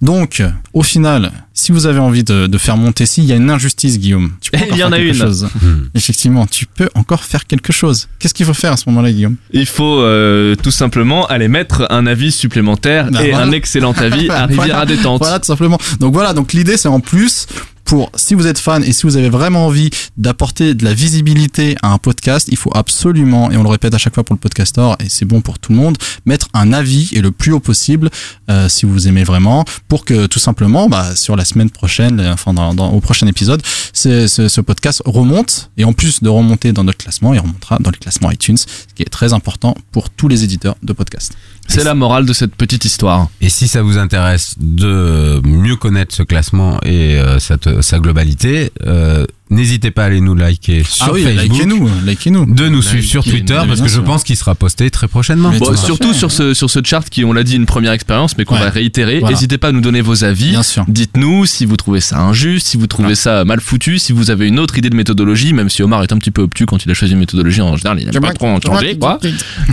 Donc, au final, si vous avez envie de, de faire monter, s'il y a une injustice, Guillaume, tu peux encore il y en faire a quelque une. chose. Hmm. Effectivement, tu peux encore faire quelque chose. Qu'est-ce qu'il faut faire à ce moment-là, Guillaume? Il faut euh, tout simplement aller mettre un avis supplémentaire Bah, et voilà. un excellent avis à Riviera Voilà. Détente. Voilà, tout simplement. Donc voilà, donc l'idée c'est en plus pour si vous êtes fan et si vous avez vraiment envie d'apporter de la visibilité à un podcast, il faut absolument, et on le répète à chaque fois pour le podcaster, et c'est bon pour tout le monde, mettre un avis et le plus haut possible euh, si vous aimez vraiment, pour que tout simplement, bah, sur la semaine prochaine, euh, enfin dans, dans- au prochain épisode, ce, ce podcast remonte et en plus de remonter dans notre classement, il remontera dans les classements iTunes, ce qui est très important pour tous les éditeurs de podcasts. C'est la morale de cette petite histoire. Et si ça vous intéresse de mieux connaître ce classement et euh, cette- sa globalité, euh, n'hésitez pas à aller nous liker sur ah oui, Facebook. likez-nous, likez-nous. De nous suivre sur Twitter parce que je pense qu'il sera posté très prochainement. Bon, surtout sur ce, sur ce chart qui, on l'a dit, une première expérience, mais qu'on Ouais. va réitérer. Voilà. N'hésitez pas à nous donner vos avis. Bien sûr. Dites-nous si vous trouvez ça injuste, si vous trouvez ça mal foutu, si vous avez une autre idée de méthodologie, même si Omar est un petit peu obtus quand il a choisi une méthodologie en général, il n'aime pas trop en changer, quoi.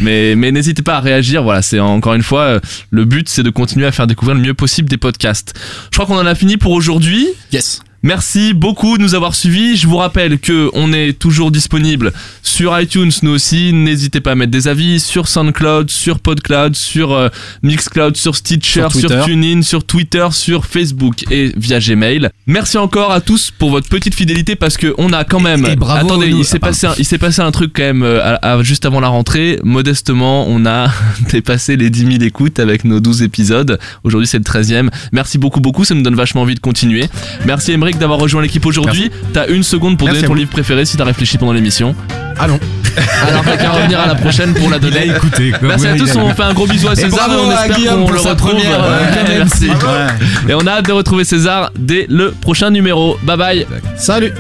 Mais, mais n'hésitez pas à réagir. Voilà, c'est encore une fois, euh, le but, c'est de continuer à faire découvrir le mieux possible des podcasts. Je crois qu'on en a fini pour aujourd'hui. Yes. Merci beaucoup de nous avoir suivis. Je vous rappelle que on est toujours disponible sur iTunes, nous aussi. N'hésitez pas à mettre des avis sur SoundCloud, sur PodCloud, sur euh, Mixcloud, sur Stitcher, Sur. TuneIn, sur Twitter, sur Facebook et via Gmail. Merci encore à tous pour votre petite fidélité parce que on a quand même. et bravo Attendez, nous- il s'est Ah, passé, un, il s'est passé un truc quand même euh, à- à- juste avant la rentrée. Modestement, on a dépassé les 10 000 écoutes avec nos 12 épisodes. Aujourd'hui, c'est le 13e. Merci beaucoup, beaucoup. Ça nous donne vachement envie de continuer. Merci D'avoir rejoint l'équipe aujourd'hui. T'as une seconde pour Merci donner ton livre préféré si t'as réfléchi pendant l'émission. Ah non. Alors t'as qu'à revenir à la prochaine pour la donner. Merci à tous, on fait un gros bisou à César et, on espère qu'on le retrouve. première, Ouais, euh, merci. Et on a hâte de retrouver César dès le prochain numéro. Bye bye. Salut